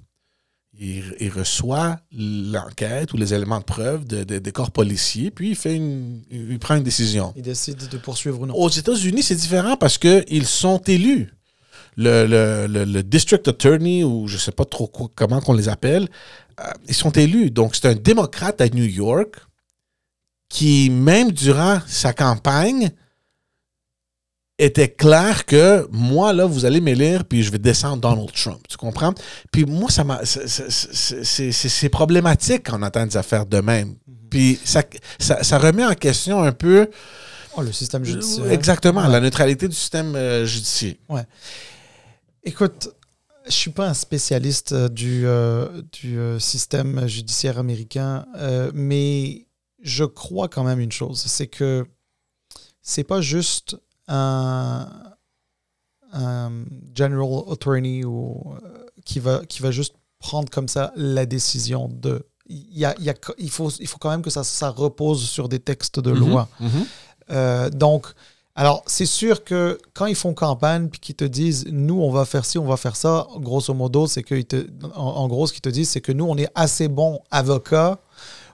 Il, il reçoit l'enquête ou les éléments de preuve de- de- des corps policiers, puis il, fait une, il prend une décision. Il décide de poursuivre ou non. Aux États-Unis, c'est différent parce qu'ils sont élus. Le, le- le- le district attorney, ou je ne sais pas trop quoi- comment qu'on les appelle, euh, ils sont élus. Donc, c'est un démocrate à New York qui, même durant sa campagne, était clair que moi, là, vous allez m'élire, puis je vais descendre Donald Trump. Tu comprends? Puis moi, ça m'a. c'est- problématique quand on entend des affaires de même. Puis ça, ça, ça remet en question un peu. Oh, le système judiciaire. Exactement, Ouais. la neutralité du système euh, judiciaire. Écoute, je suis pas un spécialiste euh, du, euh, du système judiciaire américain, euh, mais je crois quand même une chose, c'est que c'est pas juste un, un general attorney ou, euh, qui, va, qui va juste prendre comme ça la décision de. Il, y a, il, y a- il, faut, il faut quand même que ça, ça repose sur des textes de loi. Mhm. Euh, donc, alors, c'est sûr que quand ils font campagne puis qu'ils te disent, nous, on va faire ci, on va faire ça, grosso modo, c'est que, ils te- en, en gros, ce qu'ils te disent, c'est que nous, on est assez bons avocats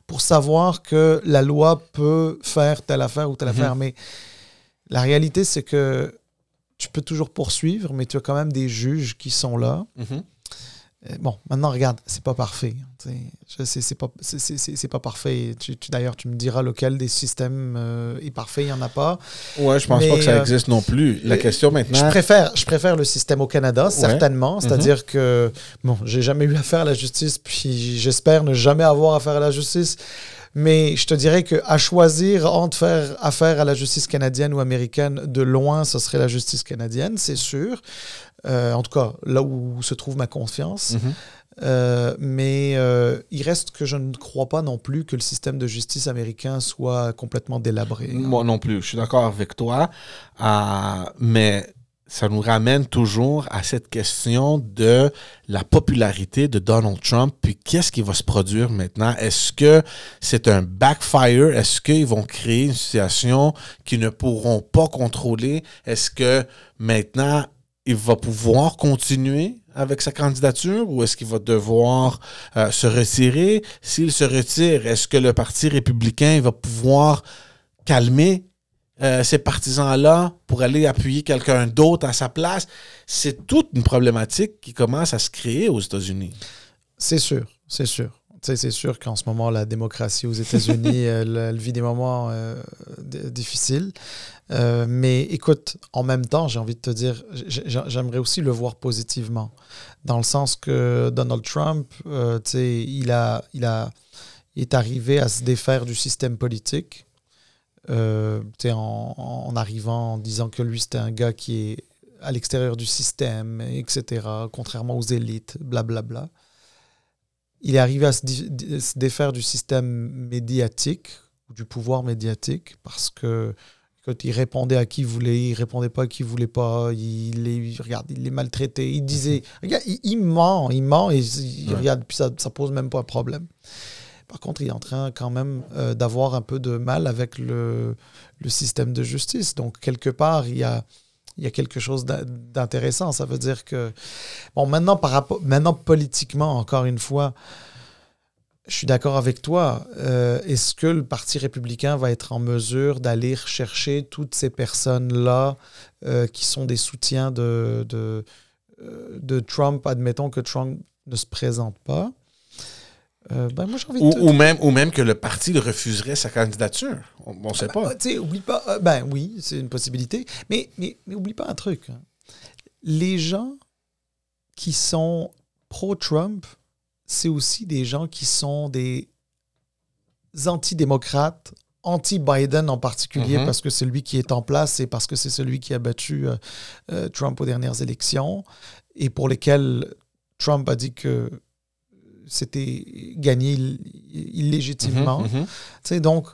pour savoir que la loi peut faire telle affaire ou telle Mhm. affaire. Mais La réalité, c'est que tu peux toujours poursuivre, mais tu as quand même des juges qui sont là. Mhm. Euh, Bon, maintenant, regarde, c'est pas parfait. Sais, c'est pas, c'est- pas parfait. Tu, tu- D'ailleurs, tu me diras lequel des systèmes euh, est parfait, il n'y en a pas. Ouais, je pense Mais, pas que ça euh, existe non plus. La euh, question Je maintenant. préfère, je préfère le système au Canada, certainement. C'est-à-dire que, bon, j'ai jamais eu affaire à la justice, puis j'espère ne jamais avoir affaire à la justice. Mais je te dirais qu'à choisir entre faire affaire à la justice canadienne ou américaine, de loin, ce serait la justice canadienne, c'est sûr. Euh, en tout cas, là où se trouve ma confiance. Mhm. Euh, mais euh, il reste que je ne crois pas non plus que le système de justice américain soit complètement délabré. Moi non plus, je suis d'accord avec toi. Mais ça nous ramène toujours à cette question de la popularité de Donald Trump, puis qu'est-ce qui va se produire maintenant? Est-ce que c'est un backfire? Est-ce qu'ils vont créer une situation qu'ils ne pourront pas contrôler? Est-ce que maintenant, il va pouvoir continuer avec sa candidature ou est-ce qu'il va devoir euh, se retirer? S'il se retire, est-ce que le Parti républicain va pouvoir calmer euh, ces partisans-là pour aller appuyer quelqu'un d'autre à sa place? C'est toute une problématique qui commence à se créer aux États-Unis. C'est sûr, c'est sûr. C'est sûr qu'en ce moment, la démocratie aux États-Unis, [laughs] elle, elle vit des moments euh, difficiles. Euh, mais écoute, en même temps, j'ai envie de te dire, j'aimerais aussi le voir positivement. Dans le sens que Donald Trump, euh, il, a, il, a, il est arrivé à se défaire du système politique. Euh, en, en arrivant en disant que lui, c'était un gars qui est à l'extérieur du système, etc., contrairement aux élites, blablabla. Il est arrivé à se, défaire du système médiatique, du pouvoir médiatique, parce que quand il répondait à qui il voulait, il répondait pas à qui il voulait pas, il les, regarde, il les maltraitait, il disait, regarde, il, il ment, il ment, et il, Ouais. regarde, puis ça, ça pose même pas un problème. Par contre, il est en train quand même euh, d'avoir un peu de mal avec le, système de justice. Donc, quelque part, il y a, quelque chose d'in- d'intéressant. Ça veut dire que, bon, maintenant, politiquement, encore une fois, je suis d'accord avec toi. Euh, Est-ce que le Parti républicain va être en mesure d'aller chercher toutes ces personnes-là euh, qui sont des soutiens de Trump, admettons que Trump ne se présente pas? Euh, ben moi, j'ai envie Ou, de te- ou même, ou même que le parti le refuserait sa candidature. On ne sait pas. Ah, tu sais, oublie pas. euh, ben oui, c'est une possibilité. Mais, mais, mais oublie pas un truc. hein. Les gens qui sont pro-Trump, c'est aussi des gens qui sont des antidémocrates, anti-Biden en particulier, Mhm. parce que c'est lui qui est en place et parce que c'est celui qui a battu euh, Trump aux dernières élections et pour lesquels Trump a dit que c'était gagné ill- illégitimement. Mhm, mhm. Donc,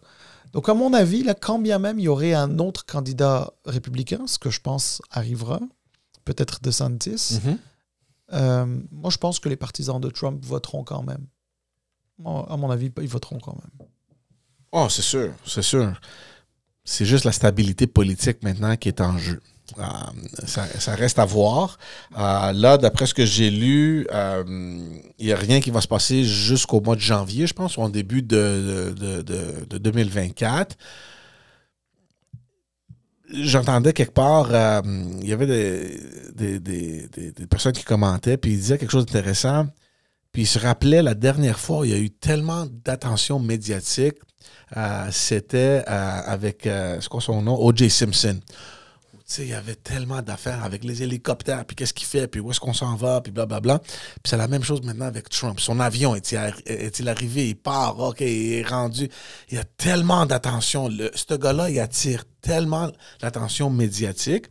donc, à mon avis, là, quand bien même il y aurait un autre candidat républicain, ce que je pense arrivera, peut-être DeSantis, Mhm. euh, moi, je pense que les partisans de Trump voteront quand même. À mon avis, ils voteront quand même. Oh, c'est sûr, c'est sûr. C'est juste la stabilité politique maintenant qui est en jeu. Euh, ça, reste à voir. Euh, là, d'après ce que j'ai lu, euh, il n'y a rien qui va se passer jusqu'au mois de janvier, je pense, ou en début de, de, de- de 2024. J'entendais quelque part, euh, il y avait des, personnes qui commentaient, puis ils disaient quelque chose d'intéressant. Puis ils se rappelaient la dernière fois, où il y a eu tellement d'attention médiatique euh, c'était euh, avec, euh, c'est quoi son nom? O.J. Simpson. Sais, il y avait tellement d'affaires avec les hélicoptères, puis qu'est-ce qu'il fait, puis où est-ce qu'on s'en va, puis blablabla. Puis c'est la même chose maintenant avec Trump. Son avion est-il est-il arrivé? Il part, OK, il est rendu. Il y a tellement d'attention. Ce gars-là, il attire tellement l'attention médiatique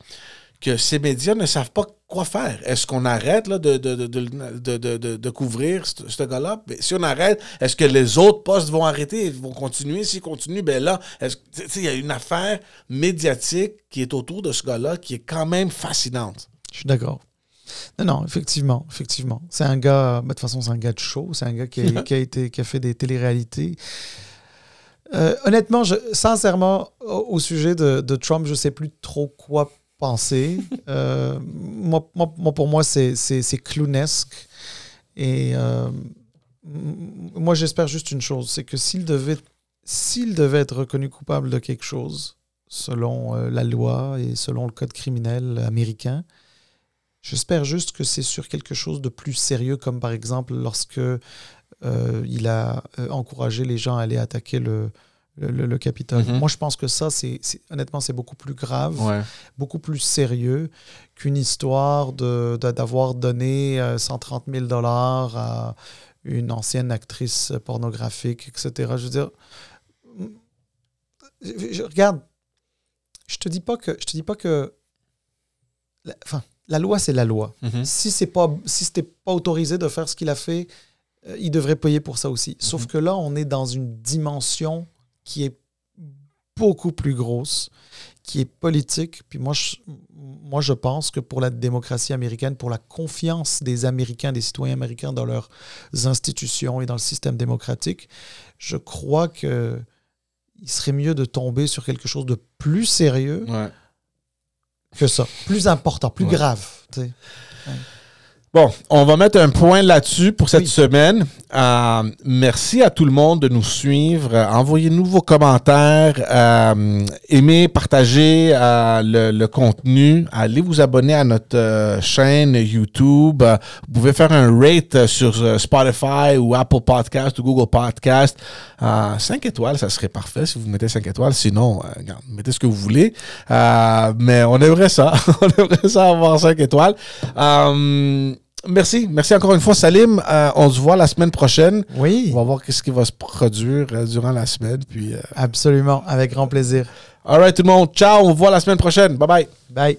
que ces médias ne savent pas quoi faire? Est-ce qu'on arrête là, de, de, de, de, couvrir ce ce gars-là? Si on arrête, est-ce que les autres postes vont arrêter, ils vont continuer? S'ils continuent, ben là, il y a une affaire médiatique qui est autour de ce gars-là qui est quand même fascinante. Je suis d'accord. Non, non, effectivement, effectivement. C'est un gars, ben, de toute façon, c'est un gars de show, c'est un gars qui a, [laughs] qui a été, qui a fait des téléréalités. Euh, honnêtement, je, sincèrement, au, au sujet de, de Trump, je ne sais plus trop quoi penser. Euh, moi, pour moi, c'est clownesque. Et euh, moi, j'espère juste une chose, c'est que s'il devait, s'il devait être reconnu coupable de quelque chose, selon la loi et selon le code criminel américain. J'espère juste que c'est sur quelque chose de plus sérieux, comme par exemple lorsque il a encouragé les gens à aller attaquer le, le, Capitole. Mhm. Moi, je pense que ça, c'est honnêtement, c'est beaucoup plus grave, beaucoup plus sérieux qu'une histoire d'avoir de, donné 130 euh, 000 dollars à une ancienne actrice pornographique, etc. Je veux dire, je, regarde, je te dis pas que, je te dis pas que, la, enfin, la loi c'est la loi. Mhm. Si c'est pas, si c'était pas autorisé de faire ce qu'il a fait, euh, il devrait payer pour ça aussi. Sauf mhm. que là, on est dans une dimension qui est beaucoup plus grosse, qui est politique. Puis moi je, moi, je pense que pour la démocratie américaine, pour la confiance des Américains, des citoyens américains dans leurs institutions et dans le système démocratique, je crois que il serait mieux de tomber sur quelque chose de plus sérieux que ça, plus important, plus grave. Bon, on va mettre un point là-dessus pour cette semaine. Euh, merci à tout le monde de nous suivre. Envoyez-nous vos commentaires. Euh, aimez, partagez euh, le, contenu. Allez vous abonner à notre chaîne YouTube. Vous pouvez faire un rate sur Spotify ou Apple Podcast ou Google Podcast. 5 étoiles, ça serait parfait si vous mettez 5 étoiles. Sinon, mettez ce que vous voulez. mais on aimerait ça. [laughs] on aimerait ça avoir 5 étoiles. Merci. Merci encore une fois, Salim. Euh, on se voit la semaine prochaine. Oui. On va voir ce qui va se produire euh, durant la semaine. Puis, euh, Absolument. Avec grand plaisir. All right, tout le monde. Ciao. On se voit la semaine prochaine. Bye bye. Bye.